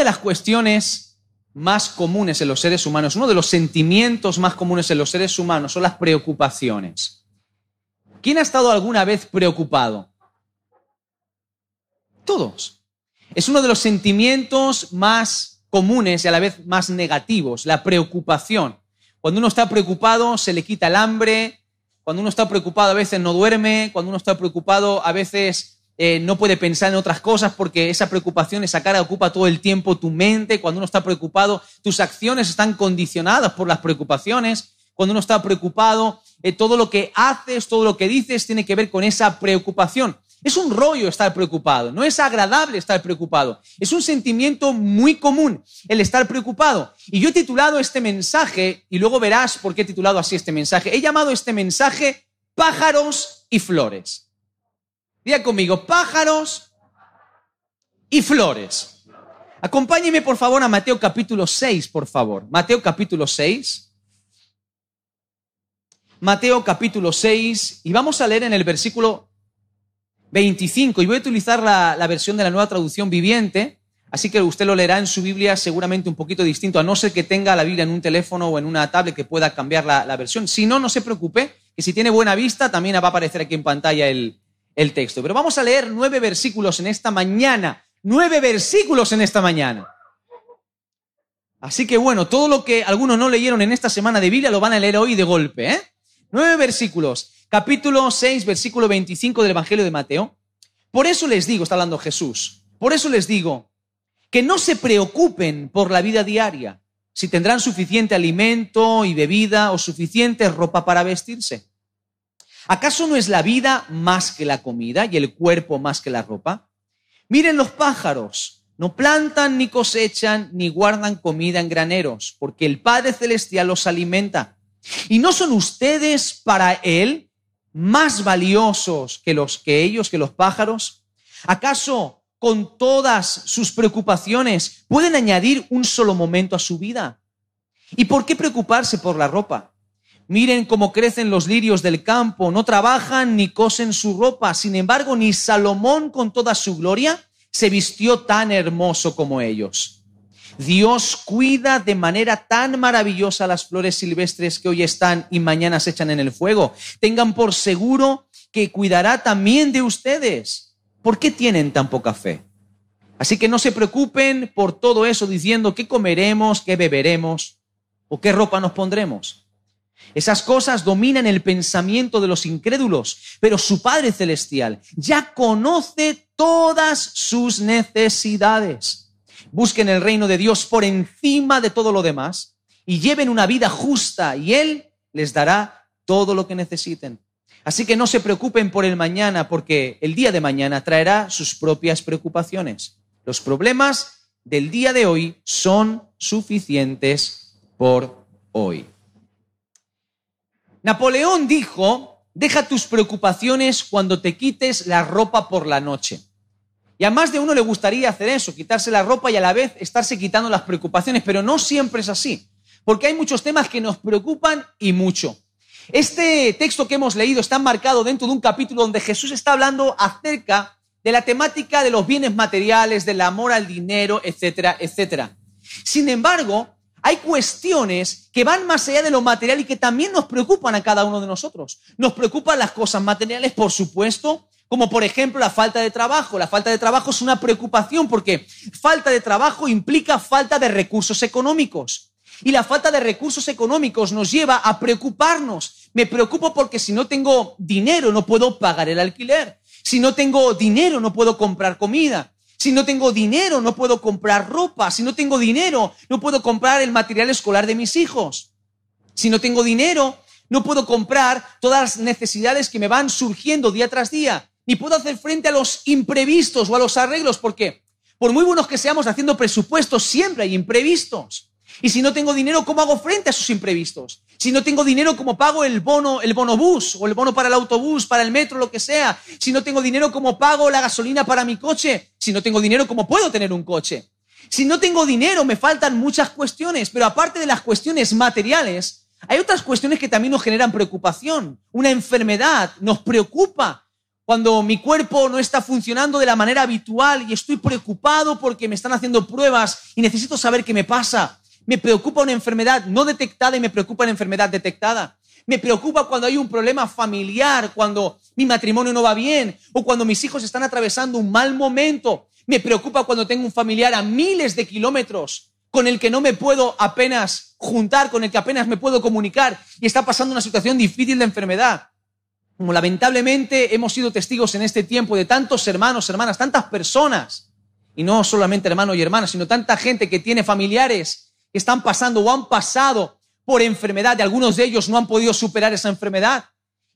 De las cuestiones más comunes en los seres humanos, uno de los sentimientos más comunes en los seres humanos son las preocupaciones. ¿Quién ha estado alguna vez preocupado? Todos. Es uno de los sentimientos más comunes y a la vez más negativos, la preocupación. Cuando uno está preocupado se le quita el hambre, cuando uno está preocupado a veces no duerme, cuando uno está preocupado a veces eh, no puede pensar en otras cosas porque esa preocupación, esa cara ocupa todo el tiempo tu mente. Cuando uno está preocupado, tus acciones están condicionadas por las preocupaciones. Cuando uno está preocupado, eh, todo lo que haces, todo lo que dices tiene que ver con esa preocupación. Es un rollo estar preocupado, no es agradable estar preocupado. Es un sentimiento muy común el estar preocupado. Y yo he titulado este mensaje, y luego verás por qué he titulado así este mensaje, he llamado este mensaje pájaros y flores. Diga conmigo, pájaros y flores. Acompáñeme por favor a Mateo capítulo 6, por favor. Mateo capítulo 6. Mateo capítulo 6 y vamos a leer en el versículo 25 y voy a utilizar la, versión de la nueva traducción viviente, así que usted lo leerá en su Biblia seguramente un poquito distinto, a no ser que tenga la Biblia en un teléfono o en una tablet que pueda cambiar la, la versión. Si no, no se preocupe, que si tiene buena vista también va a aparecer aquí en pantalla el, el texto. Pero vamos a leer nueve versículos en esta mañana. Nueve versículos en esta mañana. Así que bueno, todo lo que algunos no leyeron en esta semana de Biblia lo van a leer hoy de golpe. ¿eh? Nueve versículos. Capítulo 6, versículo 25 del Evangelio de Mateo. Por eso les digo, está hablando Jesús, por eso les digo que no se preocupen por la vida diaria, si tendrán suficiente alimento y bebida o suficiente ropa para vestirse. ¿Acaso no es la vida más que la comida y el cuerpo más que la ropa? Miren los pájaros, no plantan ni cosechan ni guardan comida en graneros, porque el Padre Celestial los alimenta. ¿Y no son ustedes para Él más valiosos que los que ellos, que los pájaros? ¿Acaso con todas sus preocupaciones pueden añadir un solo momento a su vida? ¿Y por qué preocuparse por la ropa? Miren cómo crecen los lirios del campo, no trabajan ni cosen su ropa. Sin embargo, ni Salomón con toda su gloria se vistió tan hermoso como ellos. Dios cuida de manera tan maravillosa las flores silvestres que hoy están y mañana se echan en el fuego. Tengan por seguro que cuidará también de ustedes. ¿Por qué tienen tan poca fe? Así que no se preocupen por todo eso diciendo qué comeremos, qué beberemos o qué ropa nos pondremos. Esas cosas dominan el pensamiento de los incrédulos, pero su Padre Celestial ya conoce todas sus necesidades. Busquen el reino de Dios por encima de todo lo demás y lleven una vida justa y Él les dará todo lo que necesiten. Así que no se preocupen por el mañana porque el día de mañana traerá sus propias preocupaciones. Los problemas del día de hoy son suficientes por hoy. Napoleón dijo, deja tus preocupaciones cuando te quites la ropa por la noche. Y a más de uno le gustaría hacer eso, quitarse la ropa y a la vez estarse quitando las preocupaciones, pero no siempre es así, porque hay muchos temas que nos preocupan y mucho. Este texto que hemos leído está marcado dentro de un capítulo donde Jesús está hablando acerca de la temática de los bienes materiales, del amor al dinero, etcétera, etcétera. Sin embargo, hay cuestiones que van más allá de lo material y que también nos preocupan a cada uno de nosotros. Nos preocupan las cosas materiales, por supuesto, como por ejemplo la falta de trabajo. La falta de trabajo es una preocupación porque falta de trabajo implica falta de recursos económicos. Y la falta de recursos económicos nos lleva a preocuparnos. Me preocupo porque si no tengo dinero no puedo pagar el alquiler. Si no tengo dinero no puedo comprar comida. Si no tengo dinero, no puedo comprar ropa. Si no tengo dinero, no puedo comprar el material escolar de mis hijos. Si no tengo dinero, no puedo comprar todas las necesidades que me van surgiendo día tras día. Ni puedo hacer frente a los imprevistos o a los arreglos, porque por muy buenos que seamos haciendo presupuestos, siempre hay imprevistos. Y si no tengo dinero, ¿cómo hago frente a esos imprevistos? Si no tengo dinero, ¿cómo pago el bono, el bonobús o el bono para el autobús, para el metro, lo que sea? Si no tengo dinero, ¿cómo pago la gasolina para mi coche? Si no tengo dinero, ¿cómo puedo tener un coche? Si no tengo dinero, me faltan muchas cuestiones, pero aparte de las cuestiones materiales, hay otras cuestiones que también nos generan preocupación. Una enfermedad nos preocupa cuando mi cuerpo no está funcionando de la manera habitual y estoy preocupado porque me están haciendo pruebas y necesito saber qué me pasa. Me preocupa una enfermedad no detectada y me preocupa una enfermedad detectada. Me preocupa cuando hay un problema familiar, cuando mi matrimonio no va bien o cuando mis hijos están atravesando un mal momento. Me preocupa cuando tengo un familiar a miles de kilómetros con el que no me puedo apenas juntar, con el que apenas me puedo comunicar y está pasando una situación difícil de enfermedad. Como lamentablemente hemos sido testigos en este tiempo de tantos hermanos, hermanas, tantas personas, y no solamente hermanos y hermanas, sino tanta gente que tiene familiares que están pasando o han pasado por enfermedad y algunos de ellos no han podido superar esa enfermedad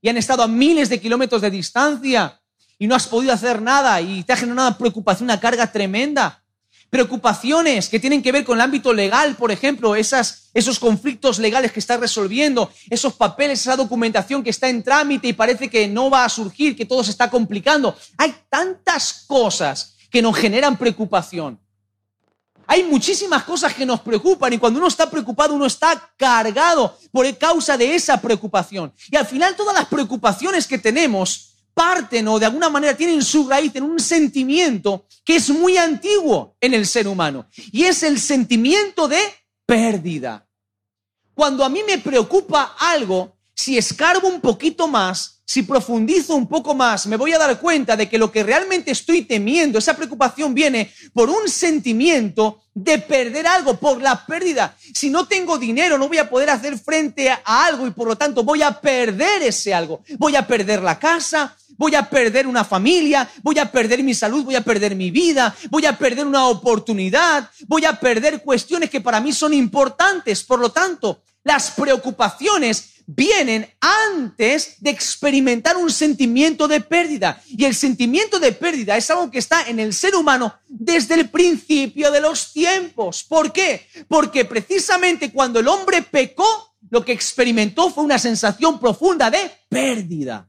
y han estado a miles de kilómetros de distancia y no has podido hacer nada y te ha generado una preocupación, una carga tremenda. Preocupaciones que tienen que ver con el ámbito legal, por ejemplo, esas, esos conflictos legales que estás resolviendo, esos papeles, esa documentación que está en trámite y parece que no va a surgir, que todo se está complicando. Hay tantas cosas que nos generan preocupación. Hay muchísimas cosas que nos preocupan y cuando uno está preocupado, uno está cargado por causa de esa preocupación. Y al final todas las preocupaciones que tenemos parten o de alguna manera tienen su raíz en un sentimiento que es muy antiguo en el ser humano y es el sentimiento de pérdida. Cuando a mí me preocupa algo, si escarbo un poquito más, si profundizo un poco más, me voy a dar cuenta de que lo que realmente estoy temiendo, esa preocupación viene por un sentimiento de perder algo, por la pérdida. Si no tengo dinero, no voy a poder hacer frente a algo y por lo tanto voy a perder ese algo. Voy a perder la casa, voy a perder una familia, voy a perder mi salud, voy a perder mi vida, voy a perder una oportunidad, voy a perder cuestiones que para mí son importantes. Por lo tanto, las preocupaciones vienen antes de experimentar un sentimiento de pérdida. Y el sentimiento de pérdida es algo que está en el ser humano desde el principio de los tiempos. ¿Por qué? Porque precisamente cuando el hombre pecó, lo que experimentó fue una sensación profunda de pérdida.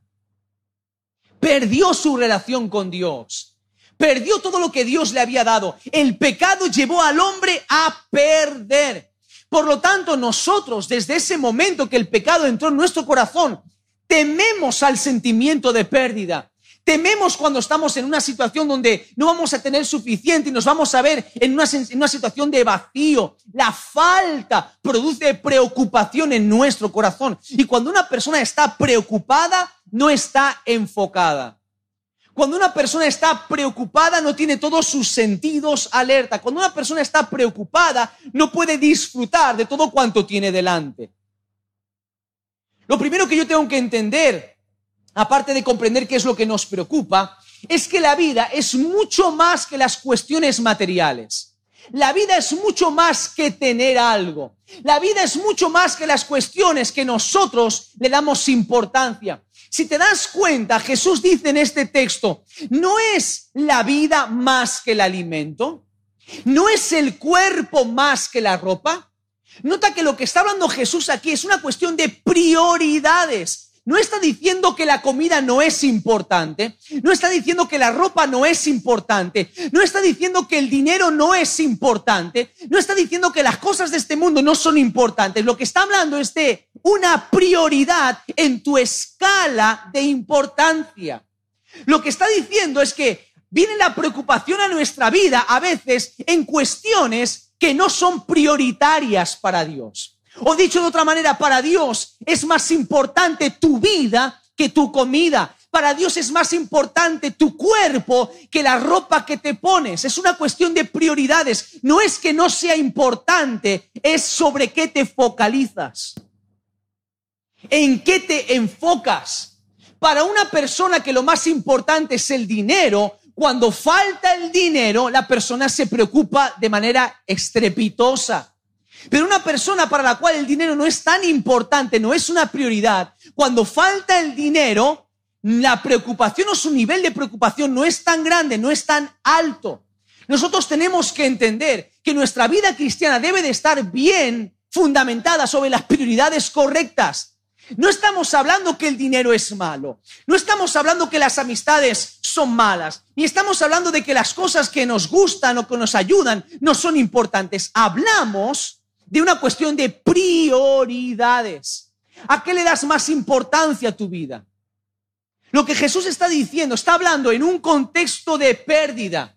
Perdió su relación con Dios. Perdió todo lo que Dios le había dado. El pecado llevó al hombre a perder. Por lo tanto, nosotros, desde ese momento que el pecado entró en nuestro corazón, tememos al sentimiento de pérdida. Tememos cuando estamos en una situación donde no vamos a tener suficiente y nos vamos a ver en una, situación de vacío. La falta produce preocupación en nuestro corazón. Y cuando una persona está preocupada, no está enfocada. Cuando una persona está preocupada no tiene todos sus sentidos alerta. Cuando una persona está preocupada no puede disfrutar de todo cuanto tiene delante. Lo primero que yo tengo que entender, aparte de comprender qué es lo que nos preocupa, es que la vida es mucho más que las cuestiones materiales. La vida es mucho más que tener algo. La vida es mucho más que las cuestiones que nosotros le damos importancia. Si te das cuenta, Jesús dice en este texto, ¿no es la vida más que el alimento? ¿No es el cuerpo más que la ropa? Nota que lo que está hablando Jesús aquí es una cuestión de prioridades no está diciendo que la comida no es importante, no está diciendo que la ropa no es importante, no está diciendo que el dinero no es importante, no está diciendo que las cosas de este mundo no son importantes. Lo que está hablando es de una prioridad en tu escala de importancia. Lo que está diciendo es que viene la preocupación a nuestra vida a veces en cuestiones que no son prioritarias para Dios. O dicho de otra manera, para Dios es más importante tu vida que tu comida. Para Dios es más importante tu cuerpo que la ropa que te pones. Es una cuestión de prioridades. No es que no sea importante, es sobre qué te focalizas. ¿En qué te enfocas? Para una persona que lo más importante es el dinero, cuando falta el dinero, la persona se preocupa de manera estrepitosa. Pero una persona para la cual el dinero no es tan importante, no es una prioridad, cuando falta el dinero, la preocupación o su nivel de preocupación no es tan grande, no es tan alto. Nosotros tenemos que entender que nuestra vida cristiana debe de estar bien fundamentada sobre las prioridades correctas. No estamos hablando que el dinero es malo, no estamos hablando que las amistades son malas, ni estamos hablando de que las cosas que nos gustan o que nos ayudan no son importantes. Hablamos de una cuestión de prioridades. ¿A qué le das más importancia a tu vida? Lo que Jesús está diciendo, está hablando en un contexto de pérdida.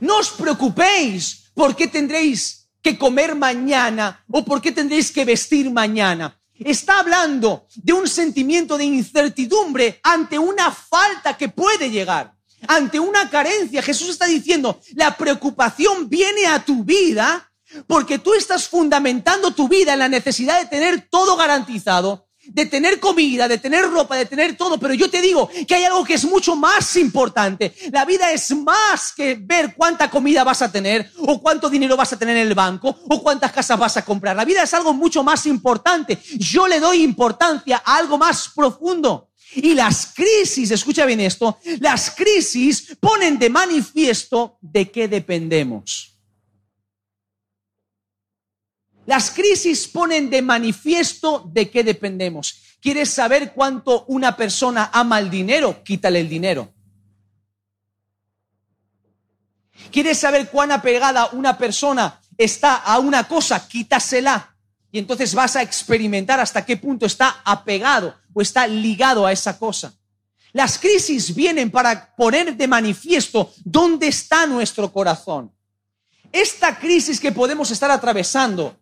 No os preocupéis por qué tendréis que comer mañana o por qué tendréis que vestir mañana. Está hablando de un sentimiento de incertidumbre ante una falta que puede llegar, ante una carencia. Jesús está diciendo, la preocupación viene a tu vida porque tú estás fundamentando tu vida en la necesidad de tener todo garantizado de tener comida, de tener ropa, de tener todo, pero yo te digo que hay algo que es mucho más importante. La vida es más que ver cuánta comida vas a tener, o cuánto dinero vas a tener en el banco, o cuántas casas vas a comprar. La vida es algo mucho más importante. Yo le doy importancia a algo más profundo. Y las crisis, escucha bien esto, las crisis ponen de manifiesto de qué dependemos. Las crisis ponen de manifiesto de qué dependemos. ¿Quieres saber cuánto una persona ama el dinero? Quítale el dinero. ¿Quieres saber cuán apegada una persona está a una cosa? Quítasela. Y entonces vas a experimentar hasta qué punto está apegado o está ligado a esa cosa. Las crisis vienen para poner de manifiesto dónde está nuestro corazón. Esta crisis que podemos estar atravesando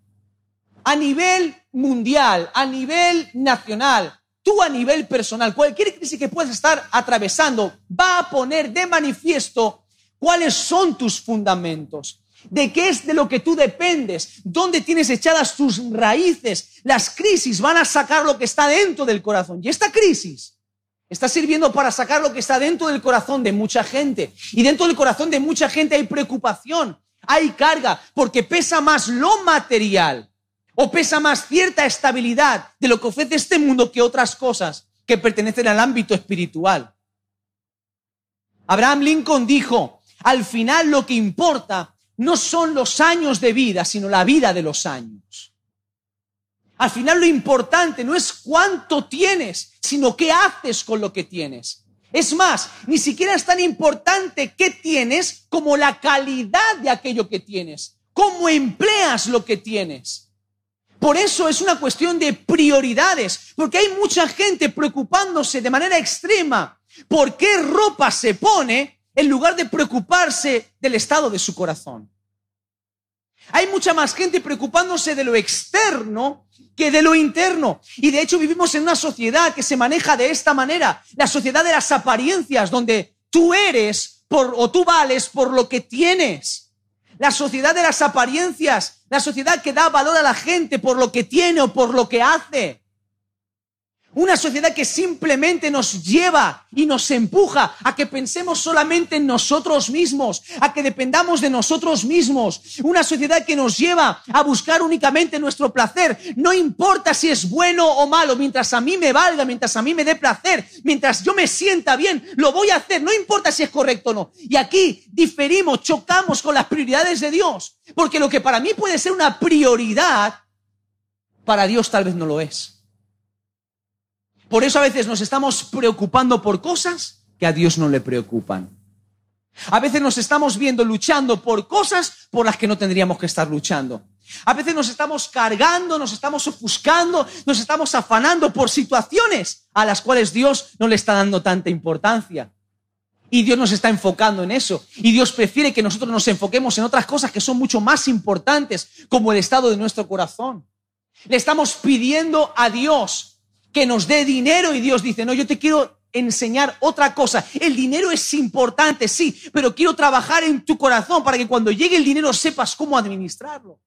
a nivel mundial, a nivel nacional, tú a nivel personal, cualquier crisis que puedas estar atravesando va a poner de manifiesto cuáles son tus fundamentos, de qué es de lo que tú dependes, dónde tienes echadas tus raíces. Las crisis van a sacar lo que está dentro del corazón. Y esta crisis está sirviendo para sacar lo que está dentro del corazón de mucha gente. Y dentro del corazón de mucha gente hay preocupación, hay carga, porque pesa más lo material ¿O pesa más cierta estabilidad de lo que ofrece este mundo que otras cosas que pertenecen al ámbito espiritual? Abraham Lincoln dijo, al final lo que importa no son los años de vida, sino la vida de los años. Al final lo importante no es cuánto tienes, sino qué haces con lo que tienes. Es más, ni siquiera es tan importante qué tienes como la calidad de aquello que tienes, cómo empleas lo que tienes. Por eso es una cuestión de prioridades, porque hay mucha gente preocupándose de manera extrema por qué ropa se pone en lugar de preocuparse del estado de su corazón. Hay mucha más gente preocupándose de lo externo que de lo interno. Y de hecho vivimos en una sociedad que se maneja de esta manera, la sociedad de las apariencias, donde tú eres por, o tú vales por lo que tienes. La sociedad de las apariencias, la sociedad que da valor a la gente por lo que tiene o por lo que hace. Una sociedad que simplemente nos lleva y nos empuja a que pensemos solamente en nosotros mismos, a que dependamos de nosotros mismos. Una sociedad que nos lleva a buscar únicamente nuestro placer. No importa si es bueno o malo, mientras a mí me valga, mientras a mí me dé placer, mientras yo me sienta bien, lo voy a hacer. No importa si es correcto o no. Y aquí diferimos, chocamos con las prioridades de Dios. Porque lo que para mí puede ser una prioridad, para Dios tal vez no lo es. Por eso a veces nos estamos preocupando por cosas que a Dios no le preocupan. A veces nos estamos viendo luchando por cosas por las que no tendríamos que estar luchando. A veces nos estamos cargando, nos estamos ofuscando, nos estamos afanando por situaciones a las cuales Dios no le está dando tanta importancia. Y Dios nos está enfocando en eso. Y Dios prefiere que nosotros nos enfoquemos en otras cosas que son mucho más importantes, como el estado de nuestro corazón. Le estamos pidiendo a Dios que nos dé dinero y Dios dice, no, yo te quiero enseñar otra cosa. El dinero es importante, sí, pero quiero trabajar en tu corazón para que cuando llegue el dinero sepas cómo administrarlo.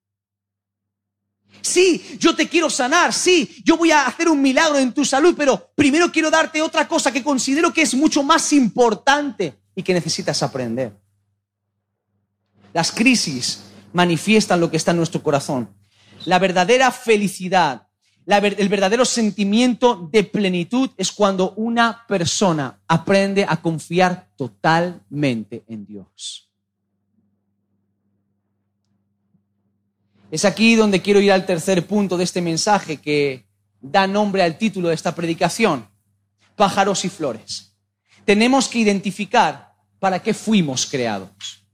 Sí, yo te quiero sanar, sí, yo voy a hacer un milagro en tu salud, pero primero quiero darte otra cosa que considero que es mucho más importante y que necesitas aprender. Las crisis manifiestan lo que está en nuestro corazón. La verdadera felicidad el verdadero sentimiento de plenitud es cuando una persona aprende a confiar totalmente en Dios. Es aquí donde quiero ir al tercer punto de este mensaje que da nombre al título de esta predicación, pájaros y flores. Tenemos que identificar para qué fuimos creados.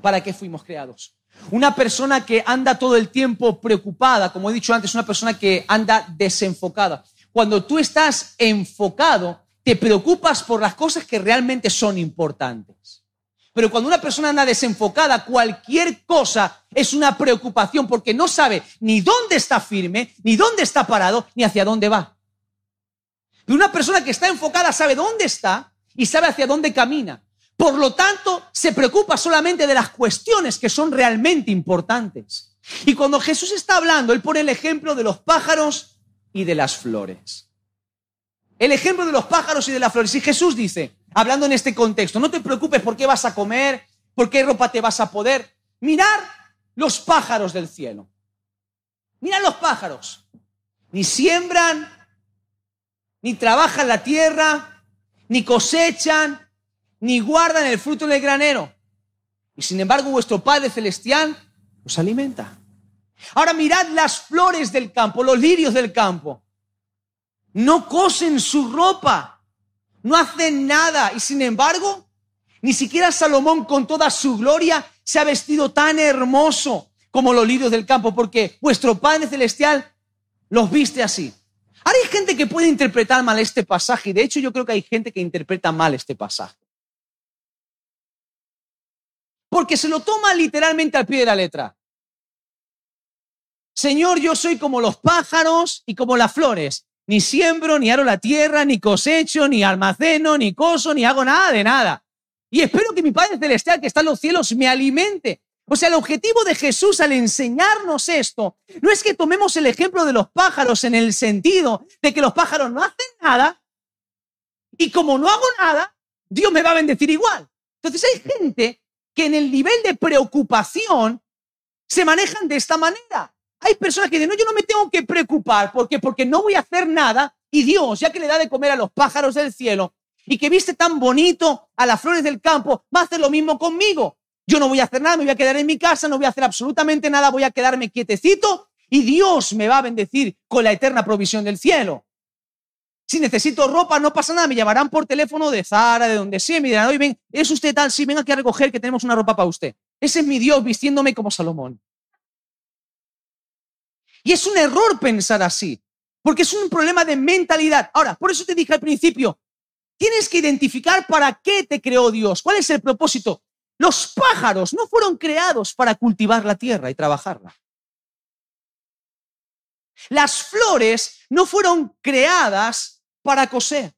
¿Para qué fuimos creados? Una persona que anda todo el tiempo preocupada, como he dicho antes, una persona que anda desenfocada. Cuando tú estás enfocado, te preocupas por las cosas que realmente son importantes. Pero cuando una persona anda desenfocada, cualquier cosa es una preocupación porque no sabe ni dónde está firme, ni dónde está parado, ni hacia dónde va. Pero una persona que está enfocada sabe dónde está y sabe hacia dónde camina. Por lo tanto, se preocupa solamente de las cuestiones que son realmente importantes. Y cuando Jesús está hablando, Él pone el ejemplo de los pájaros y de las flores. El ejemplo de los pájaros y de las flores. Y Jesús dice, hablando en este contexto, no te preocupes por qué vas a comer, por qué ropa te vas a poder. Mirar los pájaros del cielo. Mira los pájaros. Ni siembran, ni trabajan la tierra, ni cosechan, ni guardan el fruto del granero. Y sin embargo vuestro Padre Celestial os alimenta. Ahora mirad las flores del campo, los lirios del campo. No cosen su ropa, no hacen nada. Y sin embargo, ni siquiera Salomón con toda su gloria se ha vestido tan hermoso como los lirios del campo, porque vuestro Padre Celestial los viste así. Ahora hay gente que puede interpretar mal este pasaje, y de hecho yo creo que hay gente que interpreta mal este pasaje porque se lo toma literalmente al pie de la letra. Señor, yo soy como los pájaros y como las flores. Ni siembro, ni aro la tierra, ni cosecho, ni almaceno, ni coso, ni hago nada de nada. Y espero que mi Padre Celestial que está en los cielos me alimente. O sea, el objetivo de Jesús al enseñarnos esto no es que tomemos el ejemplo de los pájaros en el sentido de que los pájaros no hacen nada y como no hago nada, Dios me va a bendecir igual. Entonces hay gente que en el nivel de preocupación se manejan de esta manera. Hay personas que dicen, no, yo no me tengo que preocupar, ¿por qué? Porque no voy a hacer nada y Dios, ya que le da de comer a los pájaros del cielo y que viste tan bonito a las flores del campo, va a hacer lo mismo conmigo. Yo no voy a hacer nada, me voy a quedar en mi casa, no voy a hacer absolutamente nada, voy a quedarme quietecito y Dios me va a bendecir con la eterna provisión del cielo. Si necesito ropa, no pasa nada, me llamarán por teléfono de Zara, de donde sea, me dirán, oye, ven, ¿es usted tal? Sí, venga aquí a recoger que tenemos una ropa para usted. Ese es mi Dios vistiéndome como Salomón. Y es un error pensar así, porque es un problema de mentalidad. Ahora, por eso te dije al principio, tienes que identificar para qué te creó Dios, cuál es el propósito. Los pájaros no fueron creados para cultivar la tierra y trabajarla. Las flores no fueron creadas para coser.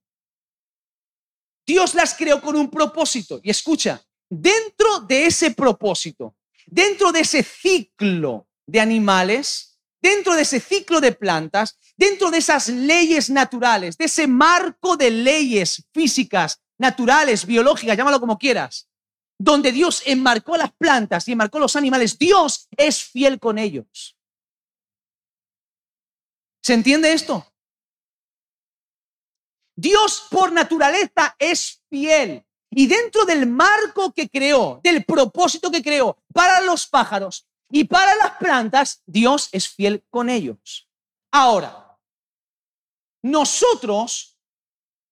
Dios las creó con un propósito. Y escucha, dentro de ese propósito, dentro de ese ciclo de animales, dentro de ese ciclo de plantas, dentro de esas leyes naturales, de ese marco de leyes físicas, naturales, biológicas, llámalo como quieras, donde Dios enmarcó las plantas y enmarcó los animales, Dios es fiel con ellos. ¿Se entiende esto? Dios por naturaleza es fiel. Y dentro del marco que creó, del propósito que creó para los pájaros y para las plantas, Dios es fiel con ellos. Ahora, nosotros,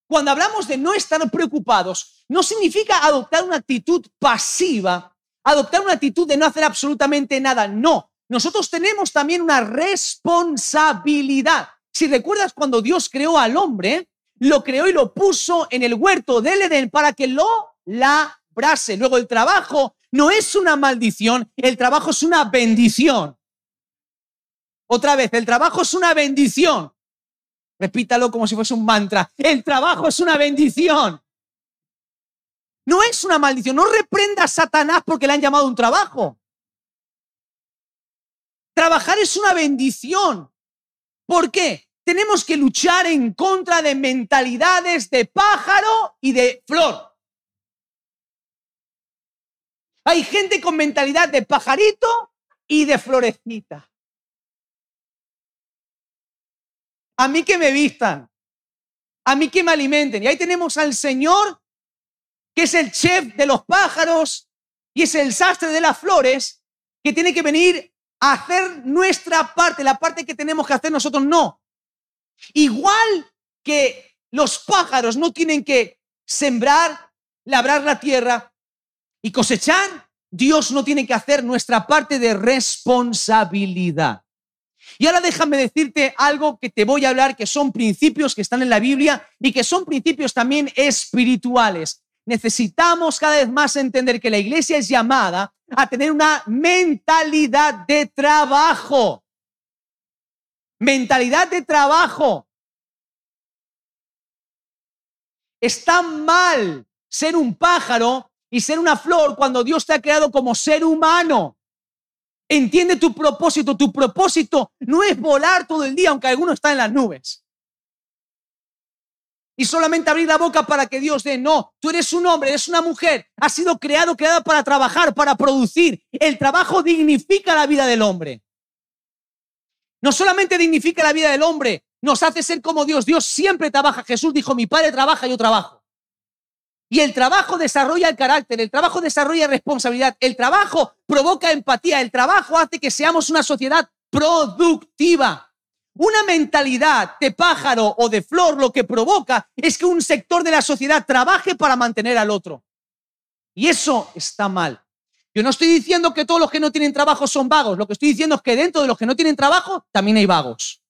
cuando hablamos de no estar preocupados, no significa adoptar una actitud pasiva, adoptar una actitud de no hacer absolutamente nada. No, nosotros tenemos también una responsabilidad. Si recuerdas cuando Dios creó al hombre, lo creó y lo puso en el huerto del Edén para que lo labrase. Luego el trabajo no es una maldición, el trabajo es una bendición. Otra vez, el trabajo es una bendición. Repítalo como si fuese un mantra. El trabajo es una bendición. No es una maldición. No reprenda a Satanás porque le han llamado un trabajo. Trabajar es una bendición. ¿Por qué? Tenemos que luchar en contra de mentalidades de pájaro y de flor. Hay gente con mentalidad de pajarito y de florecita. A mí que me vistan, a mí que me alimenten. Y ahí tenemos al Señor, que es el chef de los pájaros y es el sastre de las flores, que tiene que venir hacer nuestra parte, la parte que tenemos que hacer nosotros, no. Igual que los pájaros no tienen que sembrar, labrar la tierra y cosechar, Dios no tiene que hacer nuestra parte de responsabilidad. Y ahora déjame decirte algo que te voy a hablar, que son principios que están en la Biblia y que son principios también espirituales. Necesitamos cada vez más entender que la iglesia es llamada a tener una mentalidad de trabajo. Mentalidad de trabajo. Está mal ser un pájaro y ser una flor cuando Dios te ha creado como ser humano. Entiende tu propósito. Tu propósito no es volar todo el día, aunque alguno está en las nubes. Y solamente abrir la boca para que Dios dé. No, tú eres un hombre, eres una mujer. Has sido creado, creada para trabajar, para producir. El trabajo dignifica la vida del hombre. No solamente dignifica la vida del hombre, nos hace ser como Dios. Dios siempre trabaja. Jesús dijo, mi Padre trabaja, yo trabajo. Y el trabajo desarrolla el carácter, el trabajo desarrolla responsabilidad, el trabajo provoca empatía, el trabajo hace que seamos una sociedad productiva. Una mentalidad de pájaro o de flor lo que provoca es que un sector de la sociedad trabaje para mantener al otro. Y eso está mal. Yo no estoy diciendo que todos los que no tienen trabajo son vagos, lo que estoy diciendo es que dentro de los que no tienen trabajo también hay vagos.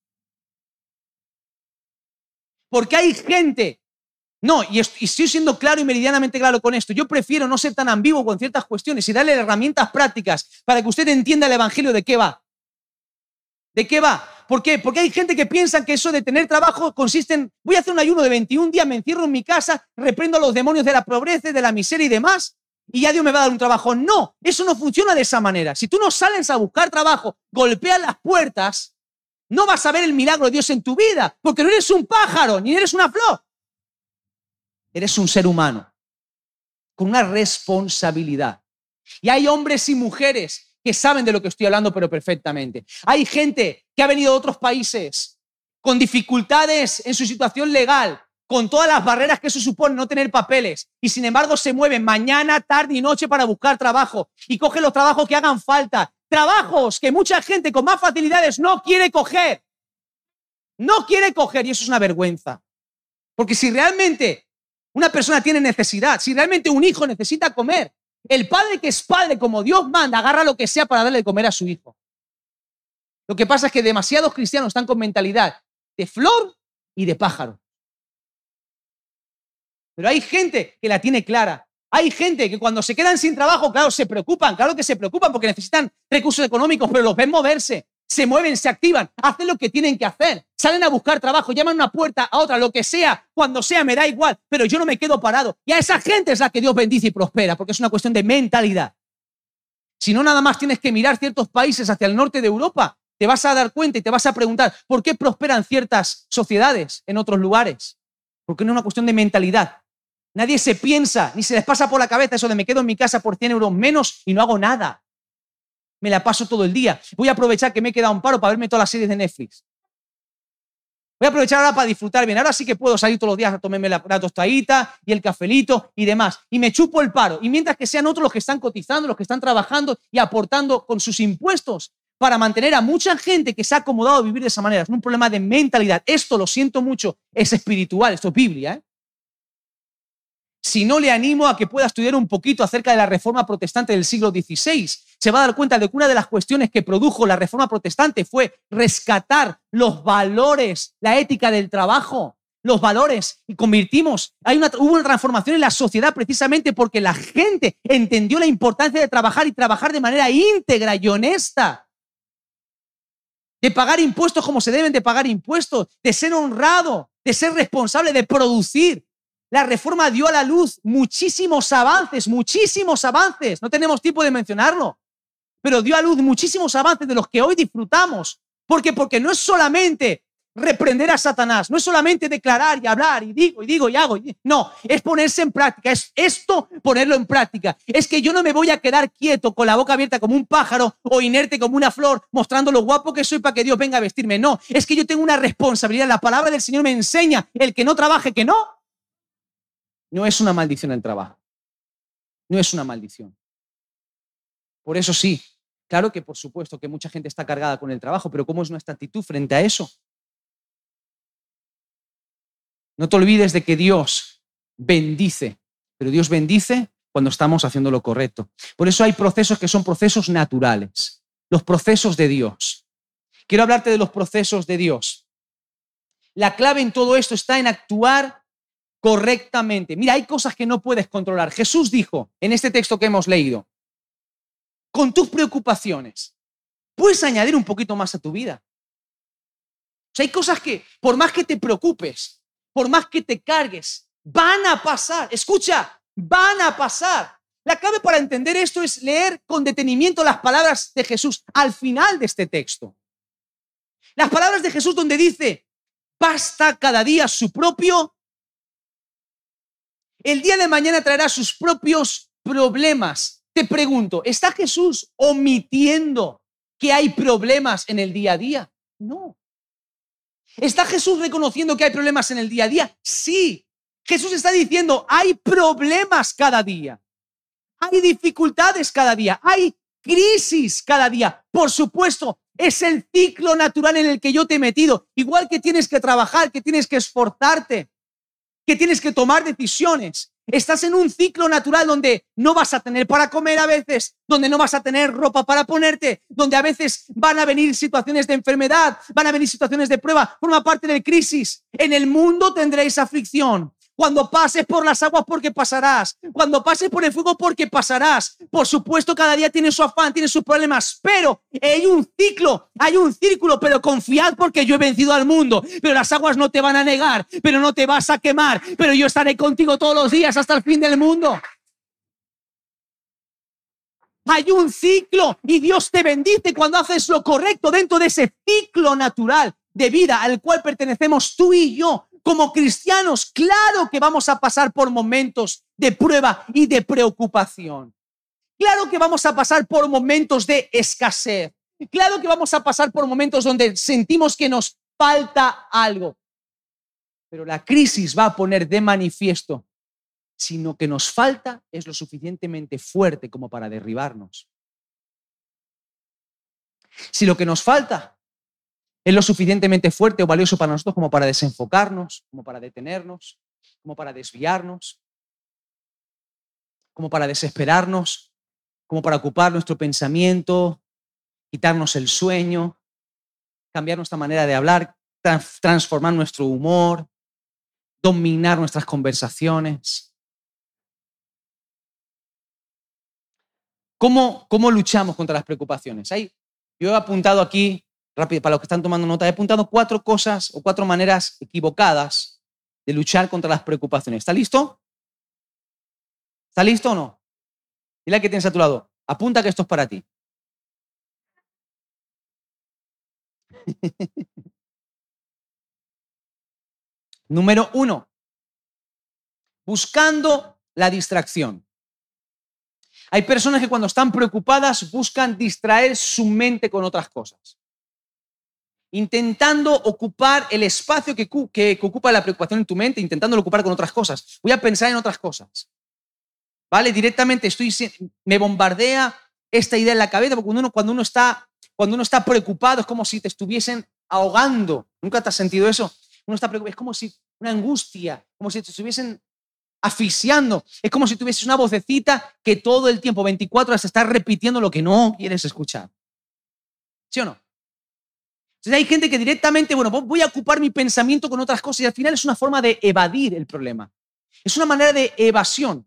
Porque hay gente no, y, estoy siendo claro y meridianamente claro con esto. Yo prefiero no ser tan ambiguo con ciertas cuestiones y darle herramientas prácticas para que usted entienda el Evangelio de qué va. ¿De qué va? ¿Por qué? Porque hay gente que piensa que eso de tener trabajo consiste en, voy a hacer un ayuno de 21 días, me encierro en mi casa, reprendo a los demonios de la pobreza, de la miseria y demás, y ya Dios me va a dar un trabajo. No, eso no funciona de esa manera. Si tú no sales a buscar trabajo, golpeas las puertas, no vas a ver el milagro de Dios en tu vida, porque no eres un pájaro, ni eres una flor. Eres un ser humano con una responsabilidad. Y hay hombres y mujeres que saben de lo que estoy hablando, pero perfectamente. Hay gente que ha venido de otros países con dificultades en su situación legal, con todas las barreras que eso supone no tener papeles, y sin embargo se mueven mañana, tarde y noche para buscar trabajo y cogen los trabajos que hagan falta. Trabajos que mucha gente con más facilidades no quiere coger. No quiere coger y eso es una vergüenza. Porque si realmente una persona tiene necesidad, si realmente un hijo necesita comer, el padre que es padre como Dios manda, agarra lo que sea para darle de comer a su hijo. Lo que pasa es que demasiados cristianos están con mentalidad de flor y de pájaro. Pero hay gente que la tiene clara. Hay gente que cuando se quedan sin trabajo, claro, se preocupan, claro que se preocupan porque necesitan recursos económicos, pero los ven moverse se mueven, se activan, hacen lo que tienen que hacer, salen a buscar trabajo, llaman una puerta a otra, lo que sea, cuando sea, me da igual, pero yo no me quedo parado. Y a esa gente es la que Dios bendice y prospera, porque es una cuestión de mentalidad. Si no, nada más tienes que mirar ciertos países hacia el norte de Europa, te vas a dar cuenta y te vas a preguntar, ¿por qué prosperan ciertas sociedades en otros lugares? Porque no es una cuestión de mentalidad. Nadie se piensa, ni se les pasa por la cabeza eso de me quedo en mi casa por 100 euros menos y no hago nada me la paso todo el día. Voy a aprovechar que me he quedado un paro para verme todas las series de Netflix. Voy a aprovechar ahora para disfrutar bien. Ahora sí que puedo salir todos los días a tomarme la, tostadita y el cafelito y demás. Y me chupo el paro. Y mientras que sean otros los que están cotizando, los que están trabajando y aportando con sus impuestos para mantener a mucha gente que se ha acomodado a vivir de esa manera. Es un problema de mentalidad. Esto, lo siento mucho, es espiritual. Esto es Biblia. ¿eh? Si no le animo a que pueda estudiar un poquito acerca de la reforma protestante del siglo XVI se va a dar cuenta de que una de las cuestiones que produjo la reforma protestante fue rescatar los valores, la ética del trabajo, los valores y convertimos, hay una, hubo una transformación en la sociedad precisamente porque la gente entendió la importancia de trabajar y trabajar de manera íntegra y honesta, de pagar impuestos como se deben de pagar impuestos, de ser honrado, de ser responsable, de producir. La reforma dio a la luz muchísimos avances, muchísimos avances, no tenemos tiempo de mencionarlo pero dio a luz muchísimos avances de los que hoy disfrutamos. ¿Por qué? Porque no es solamente reprender a Satanás, no es solamente declarar y hablar y digo y digo y hago. No, es ponerse en práctica, es esto ponerlo en práctica. Es que yo no me voy a quedar quieto con la boca abierta como un pájaro o inerte como una flor, mostrando lo guapo que soy para que Dios venga a vestirme. No, es que yo tengo una responsabilidad. La palabra del Señor me enseña, el que no trabaje, que no. No es una maldición el trabajo. No es una maldición. Por eso sí, Claro que por supuesto que mucha gente está cargada con el trabajo, pero ¿cómo es nuestra actitud frente a eso? No te olvides de que Dios bendice, pero Dios bendice cuando estamos haciendo lo correcto. Por eso hay procesos que son procesos naturales, los procesos de Dios. quiero hablarte de los procesos de Dios. La clave en todo esto está en actuar correctamente. Mira, hay cosas que no puedes controlar. Jesús dijo en este texto que hemos leído, con tus preocupaciones, puedes añadir un poquito más a tu vida. O sea, hay cosas que, por más que te preocupes, por más que te cargues, van a pasar. Escucha, van a pasar. La clave para entender esto es leer con detenimiento las palabras de Jesús al final de este texto. Las palabras de Jesús donde dice, basta cada día su propio. El día de mañana traerá sus propios problemas. Te pregunto, ¿está Jesús omitiendo que hay problemas en el día a día? No. ¿Está Jesús reconociendo que hay problemas en el día a día? Sí. Jesús está diciendo, hay problemas cada día. Hay dificultades cada día. Hay crisis cada día. Por supuesto, es el ciclo natural en el que yo te he metido. Igual que tienes que trabajar, que tienes que esforzarte, que tienes que tomar decisiones. Estás en un ciclo natural donde no vas a tener para comer a veces, donde no vas a tener ropa para ponerte, donde a veces van a venir situaciones de enfermedad, van a venir situaciones de prueba, forma parte de crisis. En el mundo tendréis aflicción, cuando pases por las aguas porque pasarás. Cuando pases por el fuego porque pasarás. Por supuesto, cada día tiene su afán, tiene sus problemas, pero hay un ciclo, hay un círculo, pero confiad porque yo he vencido al mundo. Pero las aguas no te van a negar, pero no te vas a quemar, pero yo estaré contigo todos los días hasta el fin del mundo. Hay un ciclo y Dios te bendice cuando haces lo correcto dentro de ese ciclo natural de vida al cual pertenecemos tú y yo como cristianos, claro que vamos a pasar por momentos de prueba y de preocupación. Claro que vamos a pasar por momentos de escasez. Claro que vamos a pasar por momentos donde sentimos que nos falta algo. Pero la crisis va a poner de manifiesto si lo que nos falta es lo suficientemente fuerte como para derribarnos. Si lo que nos falta es lo suficientemente fuerte o valioso para nosotros como para desenfocarnos, como para detenernos, como para desviarnos, como para desesperarnos, como para ocupar nuestro pensamiento, quitarnos el sueño, cambiar nuestra manera de hablar, transformar nuestro humor, dominar nuestras conversaciones. ¿Cómo, cómo luchamos contra las preocupaciones? yo he apuntado aquí rápido, para los que están tomando nota, he apuntado cuatro cosas o cuatro maneras equivocadas de luchar contra las preocupaciones. ¿Está listo? ¿Está listo o no? Dile a que tienes a tu lado. Apunta que esto es para ti. Número uno, buscando la distracción. Hay personas que cuando están preocupadas buscan distraer su mente con otras cosas intentando ocupar el espacio que, que, ocupa la preocupación en tu mente, intentándolo ocupar con otras cosas. Voy a pensar en otras cosas. ¿Vale? Directamente estoy, me bombardea esta idea en la cabeza, porque cuando uno, cuando uno, está, cuando uno está preocupado es como si te estuviesen ahogando. ¿Nunca te has sentido eso? Uno está preocupado, es como si una angustia, como si te estuviesen asfixiando. Es como si tuvieses una vocecita que todo el tiempo, 24 horas, está repitiendo lo que no quieres escuchar. ¿Sí o no? Entonces hay gente que directamente, bueno, voy a ocupar mi pensamiento con otras cosas y al final es una forma de evadir el problema. Es una manera de evasión.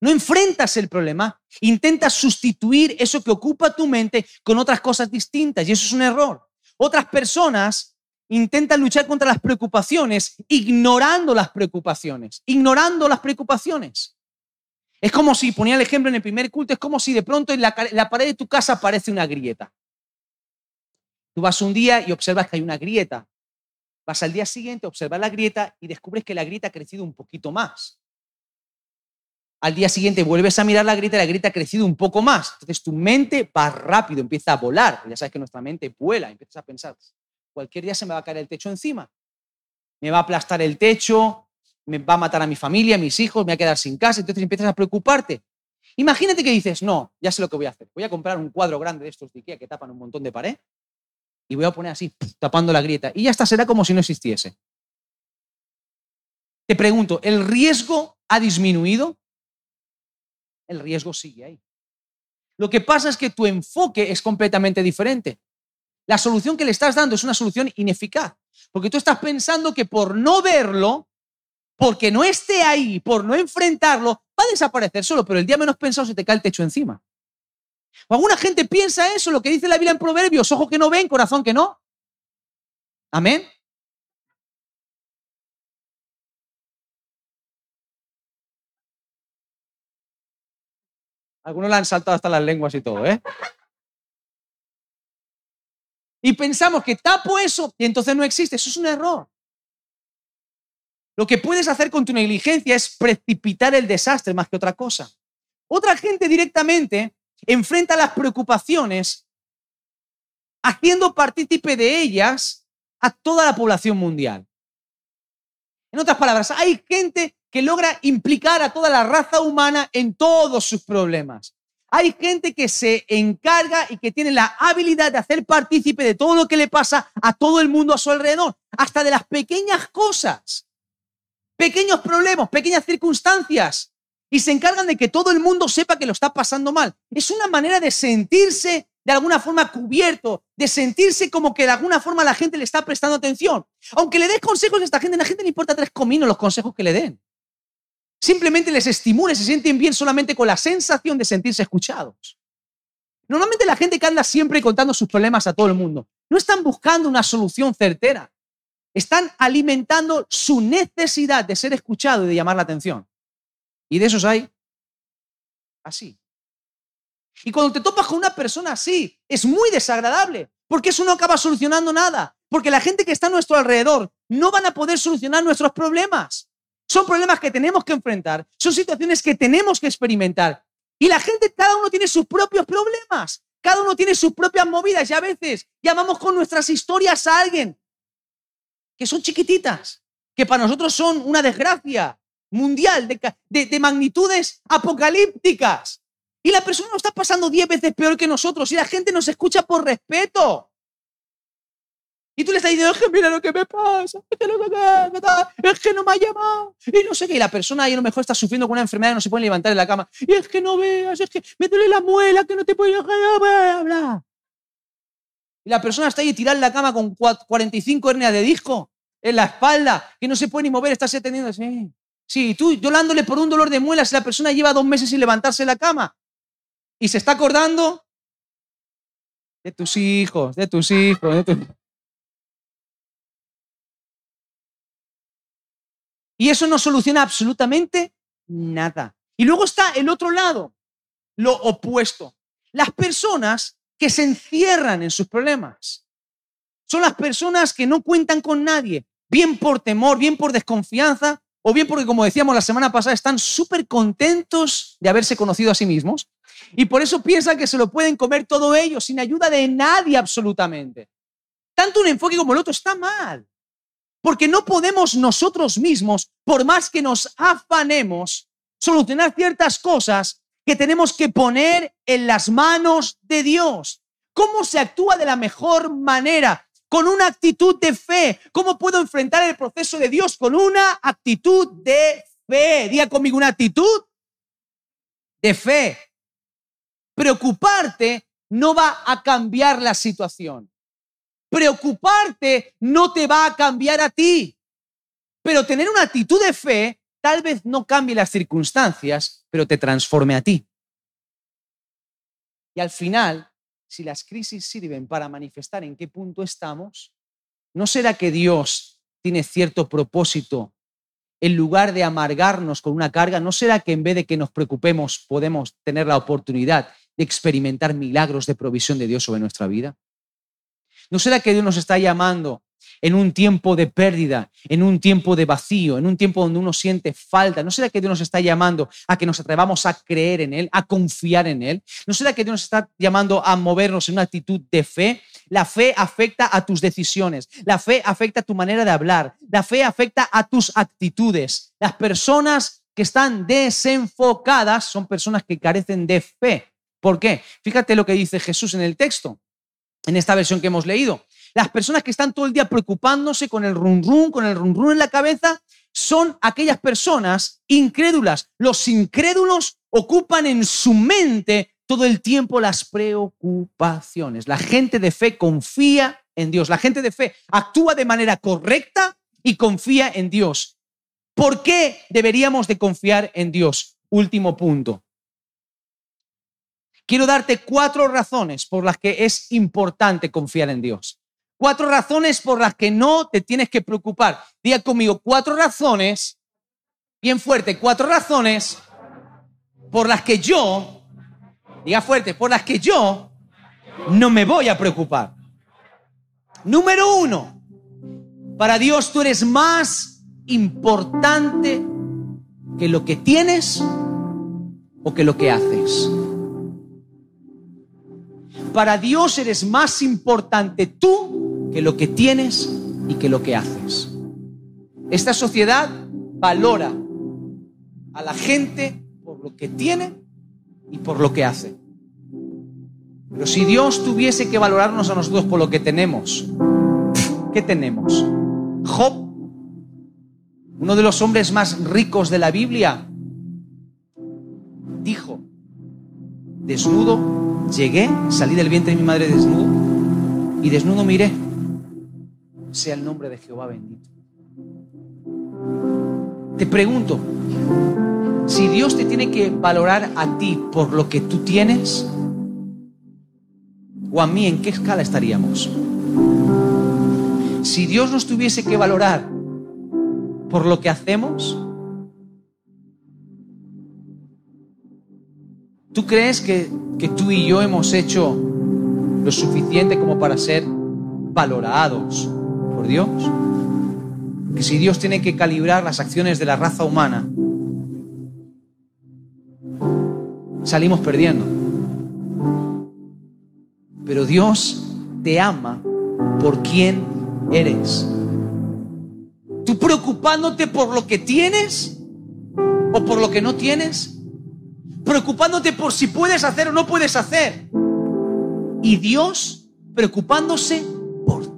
No enfrentas el problema, intentas sustituir eso que ocupa tu mente con otras cosas distintas y eso es un error. Otras personas intentan luchar contra las preocupaciones ignorando las preocupaciones, ignorando las preocupaciones. Es como si, ponía el ejemplo en el primer culto, es como si de pronto en la, la pared de tu casa aparece una grieta. Tú vas un día y observas que hay una grieta. Vas al día siguiente, observas la grieta y descubres que la grieta ha crecido un poquito más. Al día siguiente vuelves a mirar la grieta y la grieta ha crecido un poco más. Entonces tu mente va rápido, empieza a volar. Ya sabes que nuestra mente vuela, empiezas a pensar, cualquier día se me va a caer el techo encima. Me va a aplastar el techo, me va a matar a mi familia, a mis hijos, me voy a quedar sin casa. Entonces empiezas a preocuparte. Imagínate que dices, no, ya sé lo que voy a hacer. Voy a comprar un cuadro grande de estos de Ikea que tapan un montón de pared y voy a poner así, tapando la grieta. Y ya está, será como si no existiese. Te pregunto, ¿el riesgo ha disminuido? El riesgo sigue ahí. Lo que pasa es que tu enfoque es completamente diferente. la solución que le estás dando es una solución ineficaz. Porque tú estás pensando que por no verlo, porque no esté ahí, por no enfrentarlo, va a desaparecer solo, pero el día menos pensado se te cae el techo encima. O alguna gente piensa eso, lo que dice la Biblia en Proverbios, ojos que no ven, corazón que no. Amén. Algunos le han saltado hasta las lenguas y todo, ¿eh? Y pensamos que tapo eso y entonces no existe. Eso es un error. Lo que puedes hacer con tu negligencia es precipitar el desastre más que otra cosa. Otra gente directamente enfrenta las preocupaciones haciendo partícipe de ellas a toda la población mundial. En otras palabras, hay gente que logra implicar a toda la raza humana en todos sus problemas. Hay gente que se encarga y que tiene la habilidad de hacer partícipe de todo lo que le pasa a todo el mundo a su alrededor, hasta de las pequeñas cosas, pequeños problemas, pequeñas circunstancias, y se encargan de que todo el mundo sepa que lo está pasando mal. Es una manera de sentirse de alguna forma cubierto, de sentirse como que de alguna forma la gente le está prestando atención. Aunque le des consejos a esta gente, a la gente le importa tres cominos los consejos que le den. Simplemente les estimula, se sienten bien solamente con la sensación de sentirse escuchados. Normalmente la gente que anda siempre contando sus problemas a todo el mundo, no están buscando una solución certera. Están alimentando su necesidad de ser escuchado y de llamar la atención. Y de esos hay así. Y cuando te topas con una persona así, es muy desagradable, porque eso no acaba solucionando nada, porque la gente que está a nuestro alrededor no van a poder solucionar nuestros problemas. Son problemas que tenemos que enfrentar, son situaciones que tenemos que experimentar. Y la gente, cada uno tiene sus propios problemas, cada uno tiene sus propias movidas y a veces llamamos con nuestras historias a alguien que son chiquititas, que para nosotros son una desgracia mundial de, de magnitudes apocalípticas. Y la persona lo está pasando diez veces peor que nosotros y la gente nos escucha por respeto. Y tú le estás diciendo, es que mira lo que me pasa, es que no, es que no me ha llamado. Y no sé qué, y la persona ahí a lo mejor está sufriendo con una enfermedad y no se puede levantar en la cama. Y es que no veas, es que me duele la muela, que no te puedo hablar. Y la persona está ahí tirada en la cama con 45 hernias de disco en la espalda, que no se puede ni mover, está teniendo así. Sí, tú llorándole por un dolor de muelas, la persona lleva dos meses sin levantarse en la cama y se está acordando de tus hijos, de tus hijos, de tus... Y eso no soluciona absolutamente nada. Y luego está el otro lado, lo opuesto. Las personas que se encierran en sus problemas. Son las personas que no cuentan con nadie, bien por temor, bien por desconfianza, o bien porque, como decíamos la semana pasada, están súper contentos de haberse conocido a sí mismos y por eso piensan que se lo pueden comer todo ellos sin ayuda de nadie absolutamente. Tanto un enfoque como el otro está mal. Porque no podemos nosotros mismos, por más que nos afanemos, solucionar ciertas cosas que tenemos que poner en las manos de Dios. ¿Cómo se actúa de la mejor manera? Con una actitud de fe. ¿Cómo puedo enfrentar el proceso de Dios? Con una actitud de fe. Diga conmigo una actitud de fe. Preocuparte no va a cambiar la situación. Preocuparte no te va a cambiar a ti. Pero tener una actitud de fe tal vez no cambie las circunstancias, pero te transforme a ti. Y al final, si las crisis sirven para manifestar en qué punto estamos, ¿no será que Dios tiene cierto propósito en lugar de amargarnos con una carga? ¿No será que en vez de que nos preocupemos podemos tener la oportunidad de experimentar milagros de provisión de Dios sobre nuestra vida? ¿No será que Dios nos está llamando en un tiempo de pérdida, en un tiempo de vacío, en un tiempo donde uno siente falta? ¿No será que Dios nos está llamando a que nos atrevamos a creer en Él, a confiar en Él? ¿No será que Dios nos está llamando a movernos en una actitud de fe? La fe afecta a tus decisiones, la fe afecta a tu manera de hablar, la fe afecta a tus actitudes. Las personas que están desenfocadas son personas que carecen de fe. ¿Por qué? Fíjate lo que dice Jesús en el texto, en esta versión que hemos leído. Las personas que están todo el día preocupándose con el run run, con el run run en la cabeza, son aquellas personas incrédulas. Los incrédulos ocupan en su mente todo el tiempo las preocupaciones. La gente de fe confía en Dios. La gente de fe actúa de manera correcta y confía en Dios. ¿Por qué deberíamos de confiar en Dios? Último punto. Quiero darte cuatro razones por las que es importante confiar en Dios. Cuatro razones por las que no te tienes que preocupar. Diga conmigo, cuatro razones, bien fuerte, cuatro razones por las que yo, diga fuerte, por las que yo no me voy a preocupar. Número uno, para Dios tú eres más importante que lo que tienes o que lo que haces. Para Dios eres más importante tú que lo que tienes y que lo que haces. Esta sociedad valora a la gente por lo que tiene y por lo que hace. Pero si Dios tuviese que valorarnos a nosotros por lo que tenemos, ¿qué tenemos? Job, uno de los hombres más ricos de la Biblia, dijo, desnudo llegué, salí del vientre de mi madre desnudo y desnudo miré. Sea el nombre de Jehová bendito. Te pregunto, si Dios te tiene que valorar a ti por lo que tú tienes, o a mí, ¿en qué escala estaríamos? Si Dios nos tuviese que valorar por lo que hacemos, ¿tú crees que, que tú y yo hemos hecho lo suficiente como para ser valorados por Dios? Que si Dios tiene que calibrar las acciones de la raza humana, salimos perdiendo. Pero Dios te ama por quien eres. ¿Tú preocupándote por lo que tienes o por lo que no tienes? Preocupándote por si puedes hacer o no puedes hacer. Y Dios preocupándose por ti.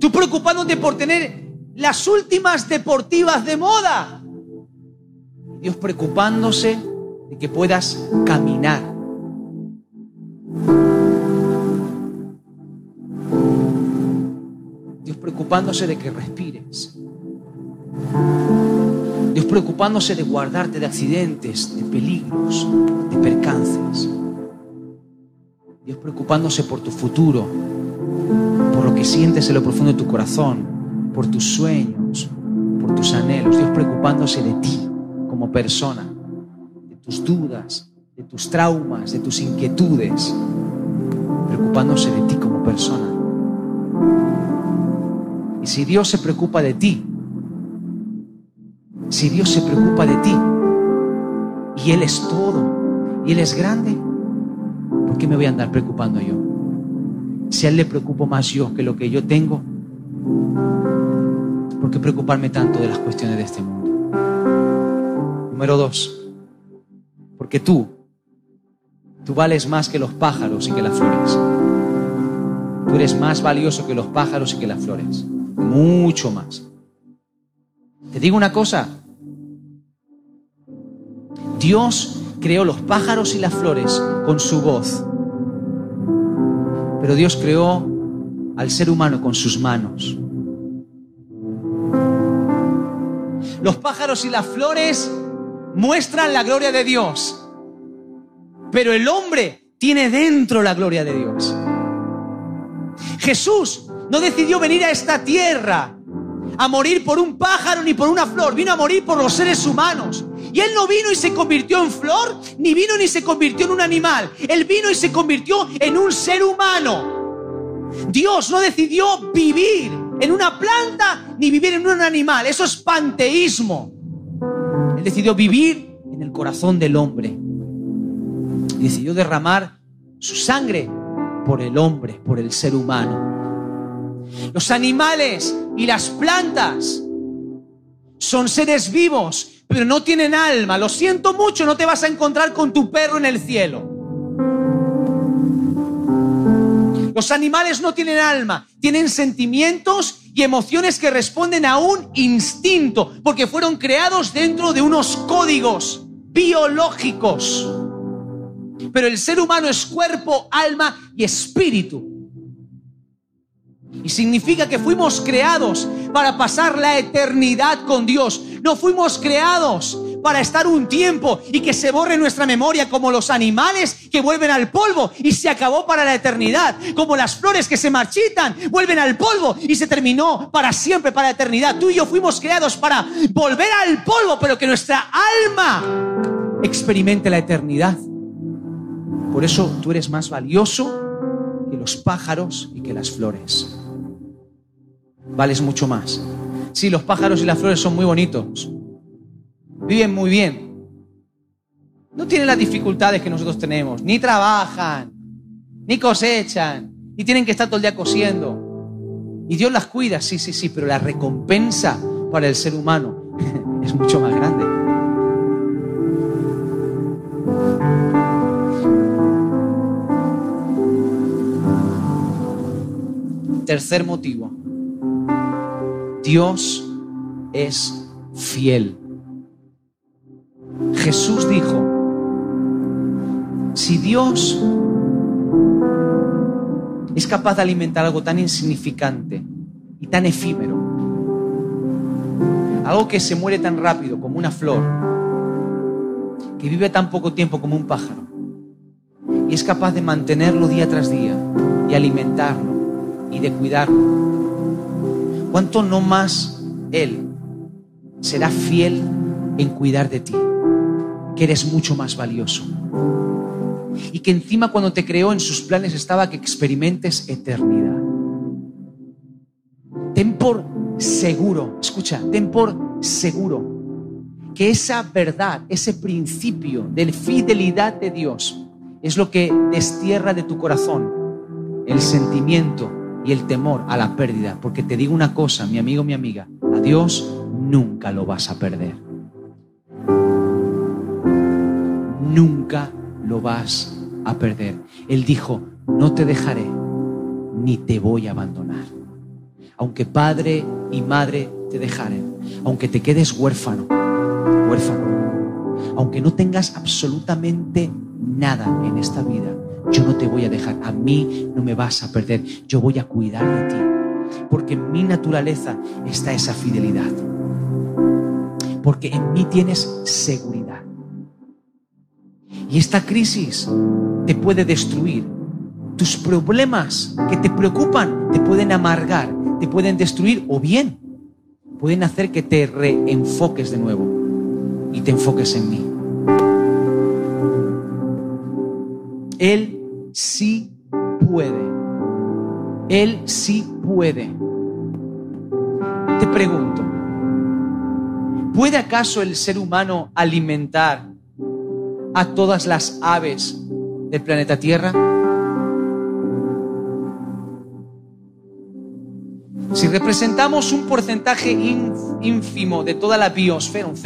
Tú preocupándote por tener las últimas deportivas de moda. Dios preocupándose de que puedas caminar. Dios preocupándose de que respires. Dios preocupándose de guardarte de accidentes, de peligros, de percances. Dios preocupándose por tu futuro, lo que sientes en lo profundo de tu corazón, por tus sueños, por tus anhelos, Dios preocupándose de ti como persona, de tus dudas, de tus traumas, de tus inquietudes, preocupándose de ti como persona. Y si Dios se preocupa de ti, si Dios se preocupa de ti, y Él es todo, y Él es grande, ¿por qué me voy a andar preocupando yo? Si a Él le preocupo más yo que lo que yo tengo, ¿Por qué preocuparme tanto de las cuestiones de este mundo? Número dos, porque tú, tú vales más que los pájaros y que las flores. Tú eres más valioso que los pájaros y que las flores. Mucho más. Te digo una cosa. Dios creó los pájaros y las flores con su voz. Pero Dios creó al ser humano con sus manos. Los pájaros y las flores muestran la gloria de Dios. Pero el hombre tiene dentro la gloria de Dios. Jesús no decidió venir a esta tierra a morir por un pájaro ni por una flor, vino a morir por los seres humanos. Y Él no vino y se convirtió en flor, ni vino ni se convirtió en un animal. Él vino y se convirtió en un ser humano. Dios no decidió vivir en una planta ni vivir en un animal. Eso es panteísmo. Él decidió vivir en el corazón del hombre. Decidió derramar su sangre por el hombre, por el ser humano. Los animales y las plantas son seres vivos, pero no tienen alma. Lo siento mucho, no te vas a encontrar con tu perro en el cielo. Los animales no tienen alma, tienen sentimientos y emociones que responden a un instinto, porque fueron creados dentro de unos códigos biológicos. Pero el ser humano es cuerpo, alma y espíritu. Y significa que fuimos creados para pasar la eternidad con Dios. No fuimos creados para estar un tiempo y que se borre nuestra memoria como los animales que vuelven al polvo y se acabó para la eternidad, como las flores que se marchitan, vuelven al polvo y se terminó para siempre, para la eternidad. Tú y yo fuimos creados para volver al polvo, pero que nuestra alma experimente la eternidad. Por eso tú eres más valioso que los pájaros y que las flores. Vales mucho más. Sí, los pájaros y las flores son muy bonitos, viven muy bien. No tienen las dificultades que nosotros tenemos. Ni trabajan, ni cosechan, ni tienen que estar todo el día cosiendo. Y Dios las cuida, sí, sí, sí, pero la recompensa para el ser humano es mucho más grande. Tercer motivo. Dios es fiel. Jesús dijo, si Dios es capaz de alimentar algo tan insignificante y tan efímero, algo que se muere tan rápido como una flor, que vive tan poco tiempo como un pájaro, y es capaz de mantenerlo día tras día y alimentarlo y de cuidarlo, ¿cuánto no más Él será fiel en cuidar de ti? que eres mucho más valioso. Y que encima cuando te creó en sus planes estaba que experimentes eternidad. Ten por seguro, escucha, ten por seguro que esa verdad, ese principio de fidelidad de Dios es lo que destierra de tu corazón el sentimiento y el temor a la pérdida. Porque te digo una cosa, mi amigo, mi amiga, a Dios nunca lo vas a perder. nunca lo vas a perder. Él dijo, no te dejaré ni te voy a abandonar. Aunque padre y madre te dejaren, aunque te quedes huérfano, huérfano, aunque no tengas absolutamente nada en esta vida, yo no te voy a dejar, a mí no me vas a perder, yo voy a cuidar de ti, porque en mi naturaleza está esa fidelidad, porque en mí tienes seguridad. Y esta crisis te puede destruir. Tus problemas que te preocupan te pueden amargar, te pueden destruir o bien pueden hacer que te reenfoques de nuevo y te enfoques en mí. Él sí puede. Él sí puede. Te pregunto, ¿puede acaso el ser humano alimentar a todas las aves del planeta Tierra? Si representamos un porcentaje ínfimo de toda la biosfera, un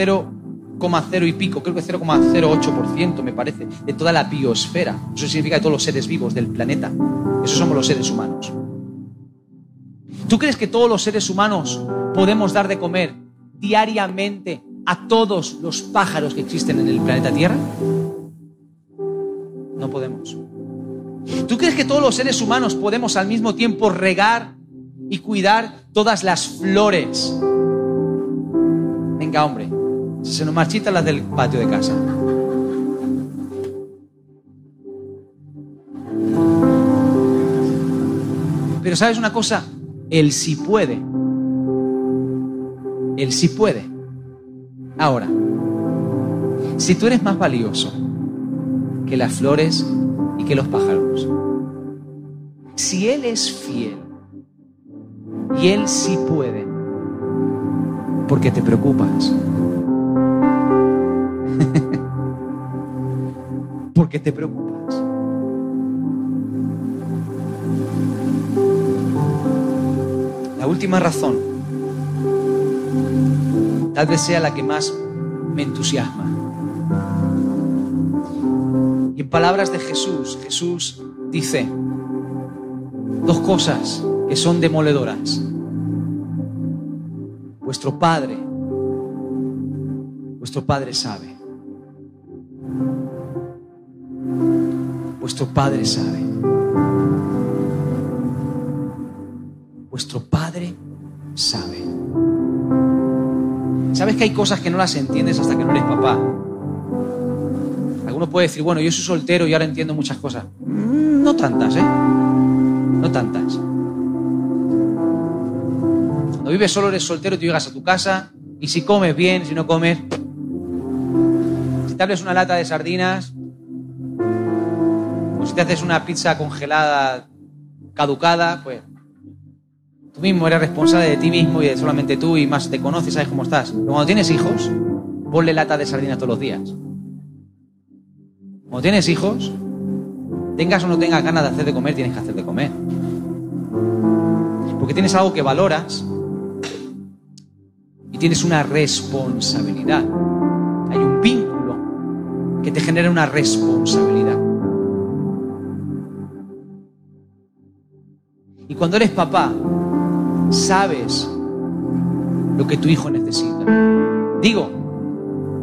0,0 y pico, creo que 0,08% me parece, de toda la biosfera, eso significa de todos los seres vivos del planeta, esos somos los seres humanos. ¿Tú crees que todos los seres humanos podemos dar de comer diariamente a todos los pájaros que existen en el planeta Tierra? No podemos. ¿Tú crees que todos los seres humanos podemos al mismo tiempo regar y cuidar todas las flores? Venga, hombre, se nos marchitan las del patio de casa. Pero sabes una cosa, él sí puede. Él sí puede. Ahora, si tú eres más valioso que las flores y que los pájaros, si Él es fiel y Él sí puede, ¿por qué te preocupas? ¿Por qué te preocupas? La última razón tal vez sea la que más me entusiasma. Y en palabras de Jesús, Jesús dice dos cosas que son demoledoras. vuestro Padre, vuestro Padre sabe. Vuestro Padre sabe. Vuestro Padre sabe. ¿Sabes que hay cosas que no las entiendes hasta que no eres papá? Alguno puede decir, bueno, yo soy soltero y ahora entiendo muchas cosas. Mm, no tantas, ¿eh? No tantas. Cuando vives solo, eres soltero, tú llegas a tu casa y si comes bien, si no comes, si te abres una lata de sardinas, si te haces una pizza congelada caducada, pues tú mismo eres responsable de ti mismo y de solamente tú y más te conoces, sabes cómo estás. Pero cuando tienes hijos, ponle lata de sardinas todos los días. Cuando tienes hijos, tengas o no tengas ganas de hacer de comer, tienes que hacer de comer. Porque tienes algo que valoras y tienes una responsabilidad. Hay un vínculo que te genera una responsabilidad. Y cuando eres papá, sabes lo que tu hijo necesita. Digo,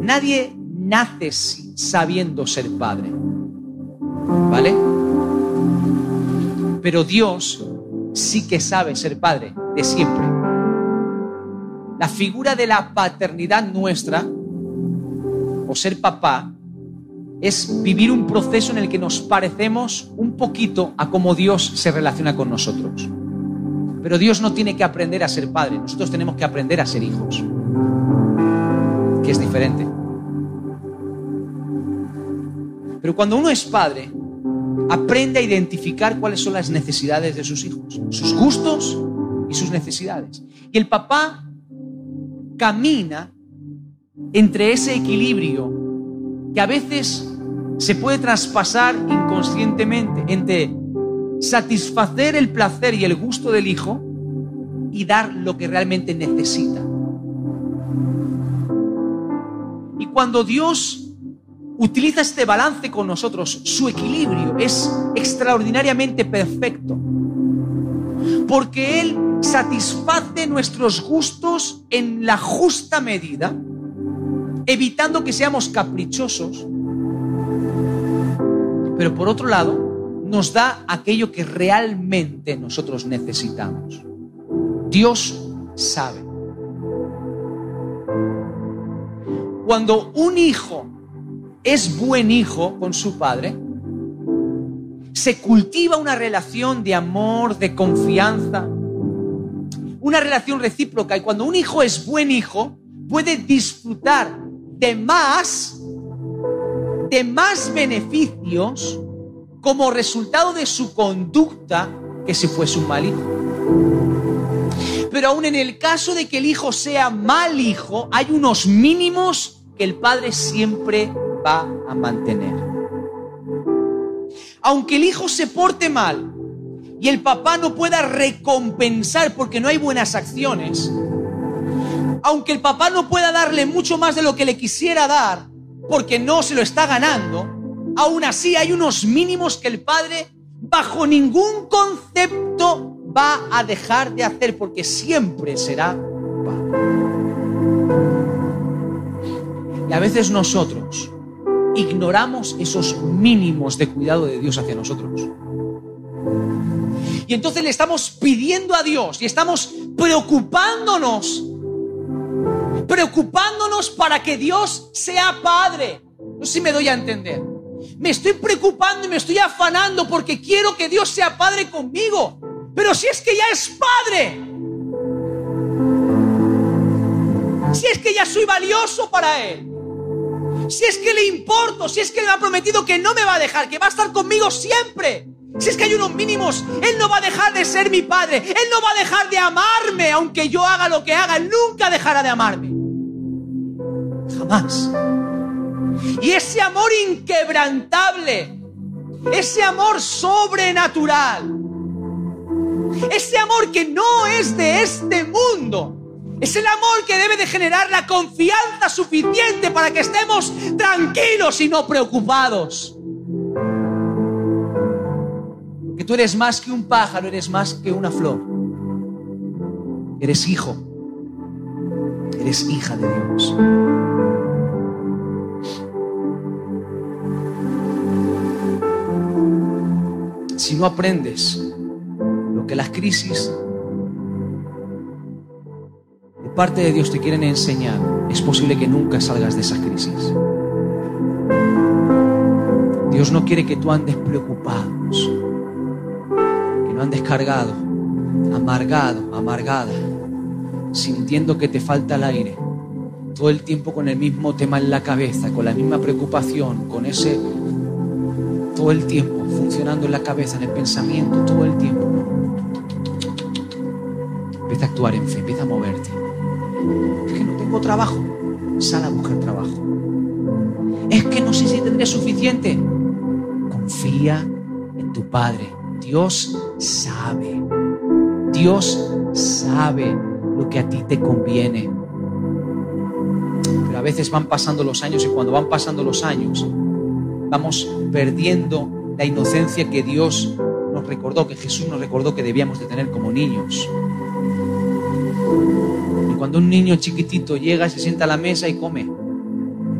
nadie nace sabiendo ser padre. ¿Vale? Pero Dios sí que sabe ser padre de siempre. La figura de la paternidad nuestra, o ser papá, es vivir un proceso en el que nos parecemos un poquito a cómo Dios se relaciona con nosotros. Pero Dios no tiene que aprender a ser padre, nosotros tenemos que aprender a ser hijos, que es diferente. Pero cuando uno es padre, aprende a identificar cuáles son las necesidades de sus hijos, sus gustos y sus necesidades. Y el papá camina entre ese equilibrio que a veces se puede traspasar inconscientemente entre satisfacer el placer y el gusto del hijo y dar lo que realmente necesita. Y cuando Dios utiliza este balance con nosotros, su equilibrio es extraordinariamente perfecto. Porque Él satisface nuestros gustos en la justa medida, evitando que seamos caprichosos. Pero por otro lado, nos da aquello que realmente nosotros necesitamos. Dios sabe. Cuando un hijo es buen hijo con su padre, se cultiva una relación de amor, de confianza, una relación recíproca. Y cuando un hijo es buen hijo, puede disfrutar de más, de más beneficios como resultado de su conducta que si fuese un mal hijo. Pero aún en el caso de que el hijo sea mal hijo, hay unos mínimos que el padre siempre va a mantener. Aunque el hijo se porte mal y el papá no pueda recompensar porque no hay buenas acciones, aunque el papá no pueda darle mucho más de lo que le quisiera dar porque no se lo está ganando, aún así hay unos mínimos que el padre bajo ningún concepto va a dejar de hacer porque siempre será padre. Y a veces nosotros ignoramos esos mínimos de cuidado de Dios hacia nosotros. Y entonces le estamos pidiendo a Dios y estamos preocupándonos, preocupándonos para que Dios sea Padre. No sé si me doy a entender. Me estoy preocupando y me estoy afanando porque quiero que Dios sea Padre conmigo. Pero si es que ya es Padre. Si es que ya soy valioso para Él. Si es que le importo, si es que le ha prometido que no me va a dejar, que va a estar conmigo siempre. Si es que hay unos mínimos, Él no va a dejar de ser mi Padre. Él no va a dejar de amarme, aunque yo haga lo que haga. Él nunca dejará de amarme. Jamás. Y ese amor inquebrantable, ese amor sobrenatural, ese amor que no es de este mundo, es el amor que debe de generar la confianza suficiente para que estemos tranquilos y no preocupados. Tú eres más que un pájaro, eres más que una flor. Eres hijo. Eres hija de Dios. Si no aprendes lo que las crisis de parte de Dios te quieren enseñar, es posible que nunca salgas de esas crisis. Dios no quiere que tú andes preocupados, que no andes cargado, amargado, amargada, sintiendo que te falta el aire, todo el tiempo con el mismo tema en la cabeza, con la misma preocupación, con ese, todo el tiempo funcionando en la cabeza, en el pensamiento, todo el tiempo. Empieza a actuar en fe, empieza a moverte. Es que no tengo trabajo, sal a buscar trabajo. Es que no sé si tendré suficiente. Confía en tu Padre. Dios sabe. Dios sabe lo que a ti te conviene. Pero a veces van pasando los años y cuando van pasando los años vamos perdiendo la inocencia que Dios nos recordó, que Jesús nos recordó que debíamos de tener como niños. Y cuando un niño chiquitito llega, se sienta a la mesa y come.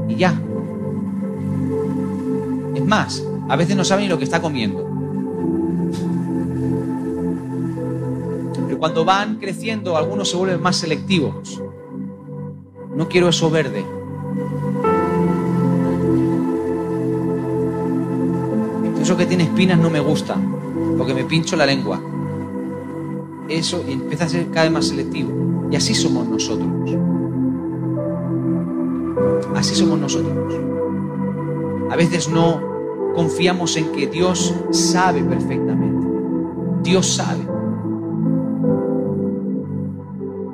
Y ya. Es más, a veces no sabe ni lo que está comiendo. Cuando van creciendo, algunos se vuelven más selectivos. No quiero eso verde. Eso que tiene espinas no me gusta, porque me pincho la lengua. Eso empieza a ser cada vez más selectivo. Y así somos nosotros. Así somos nosotros. A veces no confiamos en que Dios sabe perfectamente. Dios sabe.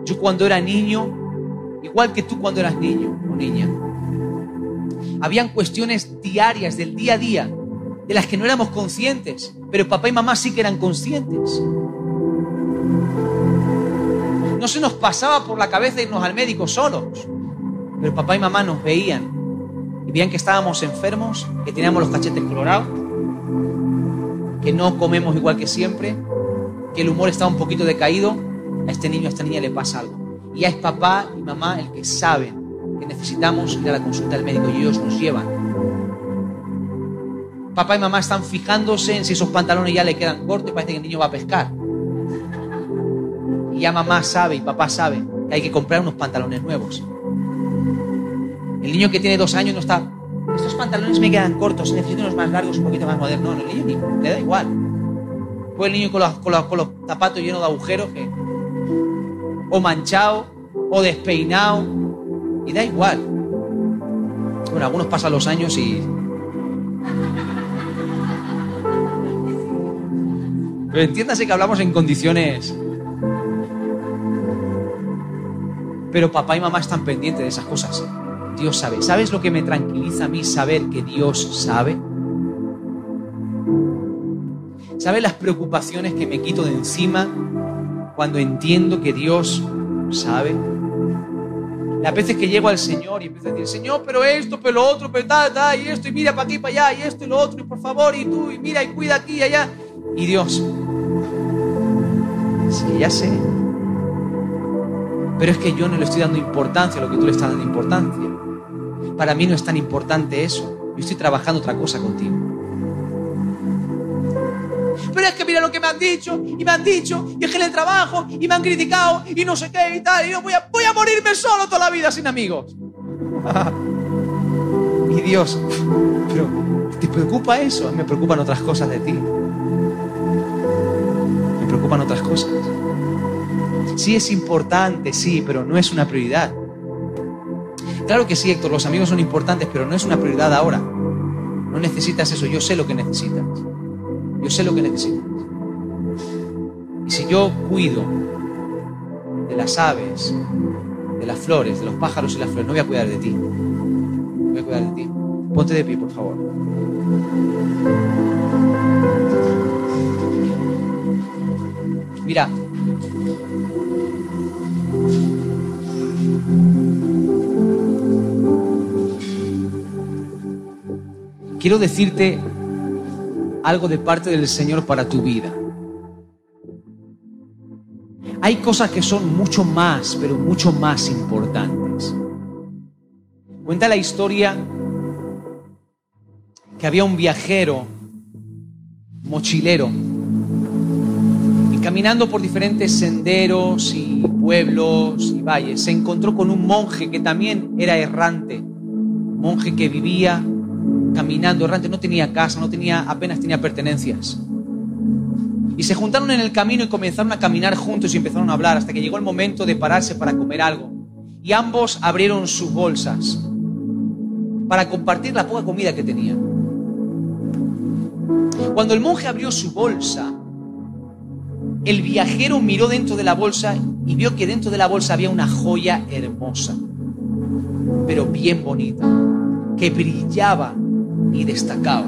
Yo cuando era niño, igual que tú cuando eras niño o niña, habían cuestiones diarias del día a día de las que no éramos conscientes, pero papá y mamá sí que eran conscientes. No se nos pasaba por la cabeza irnos al médico solos, pero papá y mamá nos veían y veían que estábamos enfermos, que teníamos los cachetes colorados, que no comemos igual que siempre, que el humor está un poquito decaído, a este niño, a esta niña le pasa algo. Y ya es papá y mamá el que saben que necesitamos ir a la consulta del médico y ellos nos llevan. Papá y mamá están fijándose en si esos pantalones ya le quedan cortos y parece que el niño va a pescar. Y ya mamá sabe y papá sabe que hay que comprar unos pantalones nuevos. El niño que tiene dos años no está, estos pantalones me quedan cortos, necesito unos más largos, un poquito más modernos. No, el niño ni, le da igual. Pues el niño con los, con, los, con los zapatos llenos de agujeros, que, o manchado, o despeinado, y da igual. Bueno, algunos pasan los años y... Pero entiéndase que hablamos en condiciones... Pero papá y mamá están pendientes de esas cosas. Dios sabe. ¿Sabes lo que me tranquiliza a mí saber que Dios sabe? ¿Sabes las preocupaciones que me quito de encima cuando entiendo que Dios sabe? Las veces que llego al Señor y empiezo a decir, Señor, pero esto, pero lo otro, pero tal, tal, y esto, y mira para aquí, para allá, y esto, y lo otro, y por favor, y tú, y mira, y cuida aquí y allá. Y Dios, sí, ya sé. Pero es que yo no le estoy dando importancia a lo que tú le estás dando importancia. Para mí no es tan importante eso. Yo estoy trabajando otra cosa contigo. Pero es que mira lo que me han dicho, y me han dicho, y es que en el trabajo, y me han criticado, y no sé qué, y tal, y yo voy a, voy a morirme solo toda la vida sin amigos. y Dios, pero ¿te preocupa eso? Me preocupan otras cosas de ti. Me preocupan otras cosas. Sí es importante, sí, pero no es una prioridad. Claro que sí, Héctor, los amigos son importantes, pero no es una prioridad ahora. No necesitas eso, yo sé lo que necesitas. Yo sé lo que necesitas. Y si yo cuido de las aves, de las flores, de los pájaros y las flores, no voy a cuidar de ti. No voy a cuidar de ti. Ponte de pie, por favor. Mira, quiero decirte algo de parte del Señor para tu vida. hay cosas que son mucho más, pero mucho más importantes. Cuenta la historia que había un viajero mochilero y caminando por diferentes senderos y pueblos y valles se encontró con un monje que también era errante, monje que vivía caminando errante, no tenía casa, no tenía apenas tenía pertenencias. Y se juntaron en el camino y comenzaron a caminar juntos y empezaron a hablar hasta que llegó el momento de pararse para comer algo. Y ambos abrieron sus bolsas para compartir la poca comida que tenían. Cuando el monje abrió su bolsa, el viajero miró dentro de la bolsa y vio que dentro de la bolsa había una joya hermosa, pero bien bonita, que brillaba y destacaba.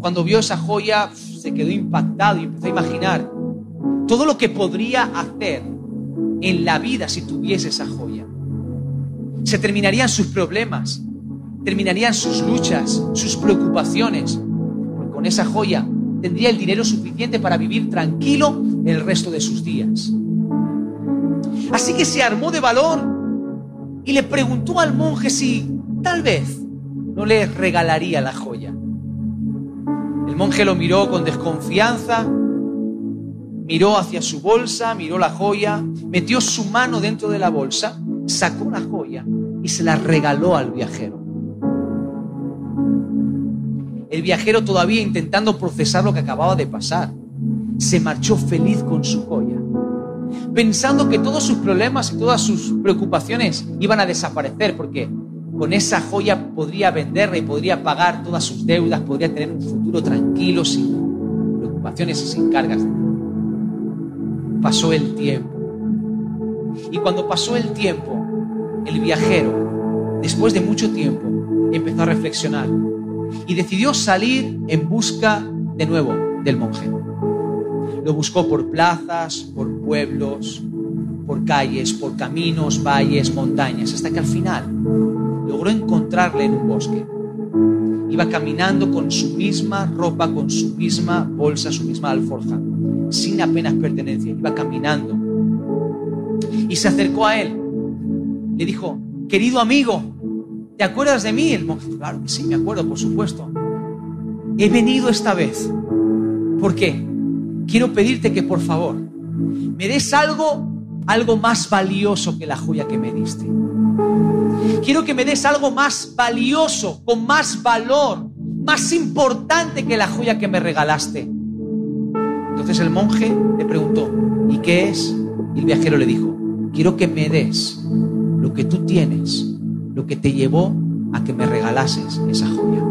Cuando vio esa joya, se quedó impactado y empezó a imaginar todo lo que podría hacer en la vida si tuviese esa joya. Se terminarían sus problemas, terminarían sus luchas, sus preocupaciones. Porque con esa joya tendría el dinero suficiente para vivir tranquilo el resto de sus días. Así que se armó de valor y le preguntó al monje si tal vez no le regalaría la joya. El monje lo miró con desconfianza, miró hacia su bolsa, miró la joya, metió su mano dentro de la bolsa, sacó la joya y se la regaló al viajero. El viajero todavía intentando procesar lo que acababa de pasar, se marchó feliz con su joya, pensando que todos sus problemas y todas sus preocupaciones iban a desaparecer porque con esa joya podría venderla y podría pagar todas sus deudas, podría tener un futuro tranquilo, sin preocupaciones y sin cargas. Pasó el tiempo. Y cuando pasó el tiempo, el viajero, después de mucho tiempo, empezó a reflexionar y decidió salir en busca de nuevo del monje. Lo buscó por plazas, por pueblos, por calles, por caminos, valles, montañas, hasta que al final logró encontrarle en un bosque. Iba caminando con su misma ropa, con su misma bolsa, su misma alforja, sin apenas pertenencia. Iba caminando. Y se acercó a él. Le dijo, querido amigo, ¿te acuerdas de mí? El monje, claro sí, me acuerdo, por supuesto. He venido esta vez. ¿Por qué? Quiero pedirte que por favor me des algo, algo más valioso que la joya que me diste. Quiero que me des algo más valioso, con más valor, más importante que la joya que me regalaste. Entonces el monje le preguntó, ¿y qué es? Y el viajero le dijo, quiero que me des lo que tú tienes, lo que te llevó a que me regalases esa joya.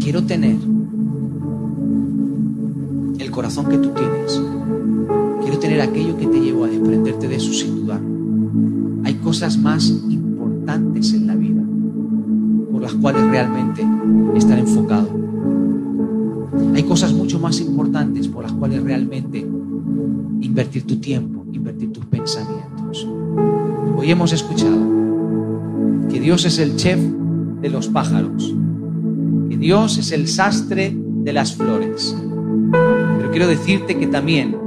Quiero tener corazón que tú tienes Quiero tener aquello que te llevó a desprenderte de eso sin dudar. Hay cosas más importantes en la vida por las cuales realmente estar enfocado. Hay cosas mucho más importantes por las cuales realmente invertir tu tiempo, invertir tus pensamientos. Hoy hemos escuchado que Dios es el chef de los pájaros, que Dios es el sastre de las flores. Quiero decirte que también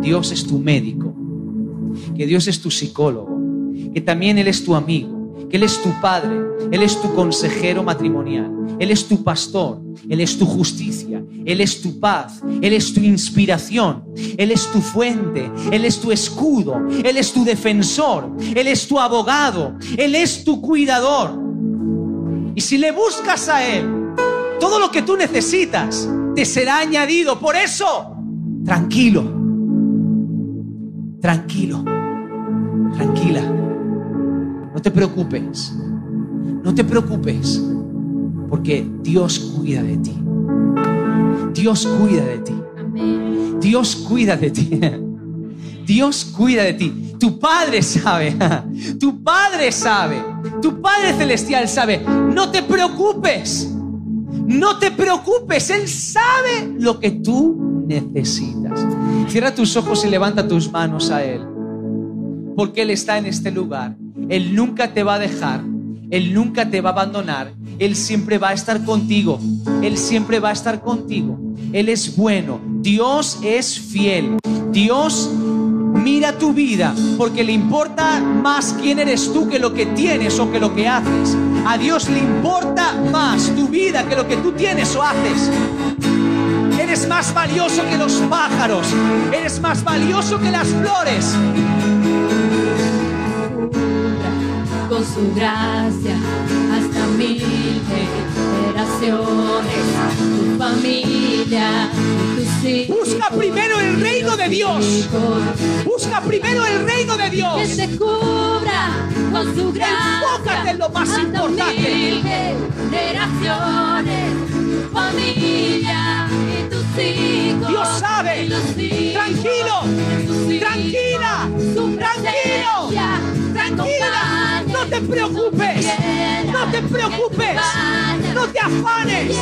Dios es tu médico, que Dios es tu psicólogo, que también Él es tu amigo, que Él es tu padre, Él es tu consejero matrimonial, Él es tu pastor, Él es tu justicia, Él es tu paz, Él es tu inspiración, Él es tu fuente, Él es tu escudo, Él es tu defensor, Él es tu abogado, Él es tu cuidador. Y si le buscas a Él, todo lo que tú necesitas te será añadido. Por eso, tranquilo tranquilo, tranquila. No te preocupes, no te preocupes, porque Dios cuida de ti. Dios cuida de ti. Dios cuida de ti. Dios cuida de ti. Tu Padre sabe. Tu Padre sabe. Tu Padre Celestial sabe. No te preocupes. No te preocupes. Él sabe lo que tú necesitas. Cierra tus ojos y levanta tus manos a Él. Porque Él está en este lugar. Él nunca te va a dejar. Él nunca te va a abandonar. Él siempre va a estar contigo. Él siempre va a estar contigo. Él es bueno, Dios es fiel, Dios mira tu vida porque le importa más quién eres tú que lo que tienes o que lo que haces. A Dios le importa más tu vida que lo que tú tienes o haces. Eres más valioso que los pájaros, eres más valioso que las flores. Con su gracia hasta mil generaciones, tu familia tus Busca primero el reino de Dios. hijos. Busca primero el reino de Que Dios. te cubra con su gracia. Enfócate en lo más importante. generaciones, tu familia y tus hijos. Dios sabe. hijos Tranquilo. Te preocupes. No te preocupes. No te afanes.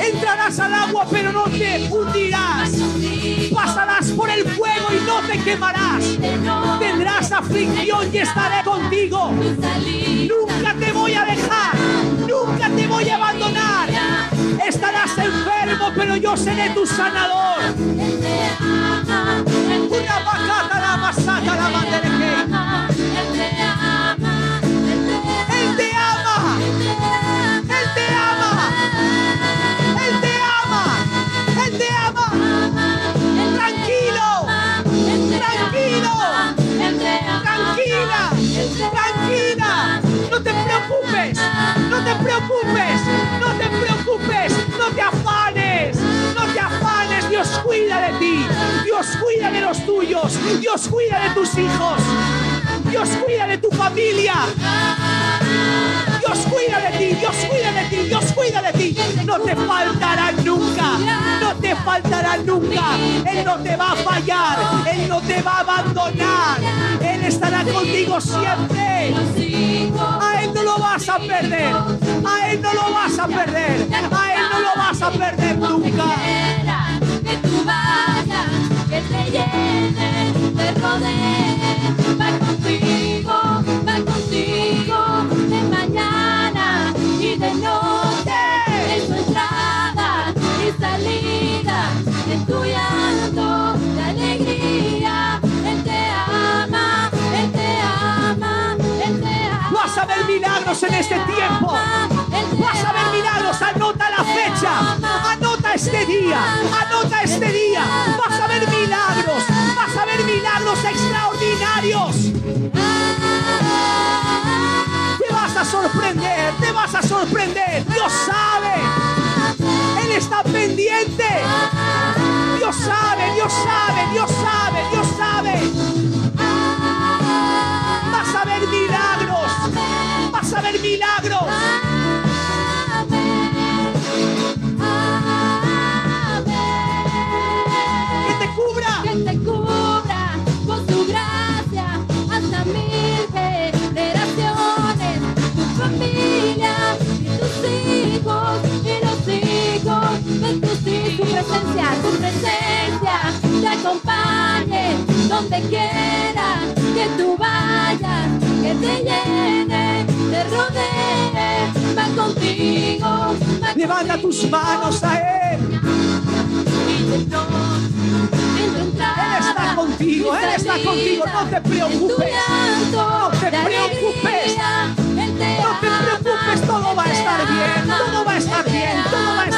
Entrarás al agua pero no te hundirás. Pasarás por el fuego y no te quemarás. Tendrás aflicción y estaré contigo. Nunca te voy a dejar. Nunca te voy a abandonar. Estarás enfermo pero yo seré tu sanador. Una la masata la mandereje. Dios cuida de los tuyos. Dios cuida de tus hijos. Dios cuida de tu familia. Dios cuida de ti, Dios cuida de ti, Dios cuida de ti. No te faltará nunca, no te faltará nunca. Él no te va a fallar, Él no te va a abandonar. Él estará contigo siempre. A Él no lo vas a perder, a Él no lo vas a perder, a Él no lo vas a perder nunca. Te llene, te rodee, va contigo, va contigo, de mañana y de noche, en tu entrada y salida, en tu llanto, de alegría, Él te ama, Él te ama, Él te ama. Vas a ver milagros en este tiempo. Vas a ver milagros, anota la fecha, anota este día, sorprender. Dios sabe, Él está pendiente. Dios sabe, Dios sabe, Dios sabe, Dios sabe. Vas a ver milagros, vas a ver milagros. quiera, tu presencia te acompañe, donde quiera que tú vayas, que te llene, te rodee, va contigo. Va Levanta contigo. tus manos a Él. Él está contigo, Él está contigo, no te preocupes, no te preocupes, no te preocupes, todo va a estar bien, todo va a estar bien, todo va a estar bien.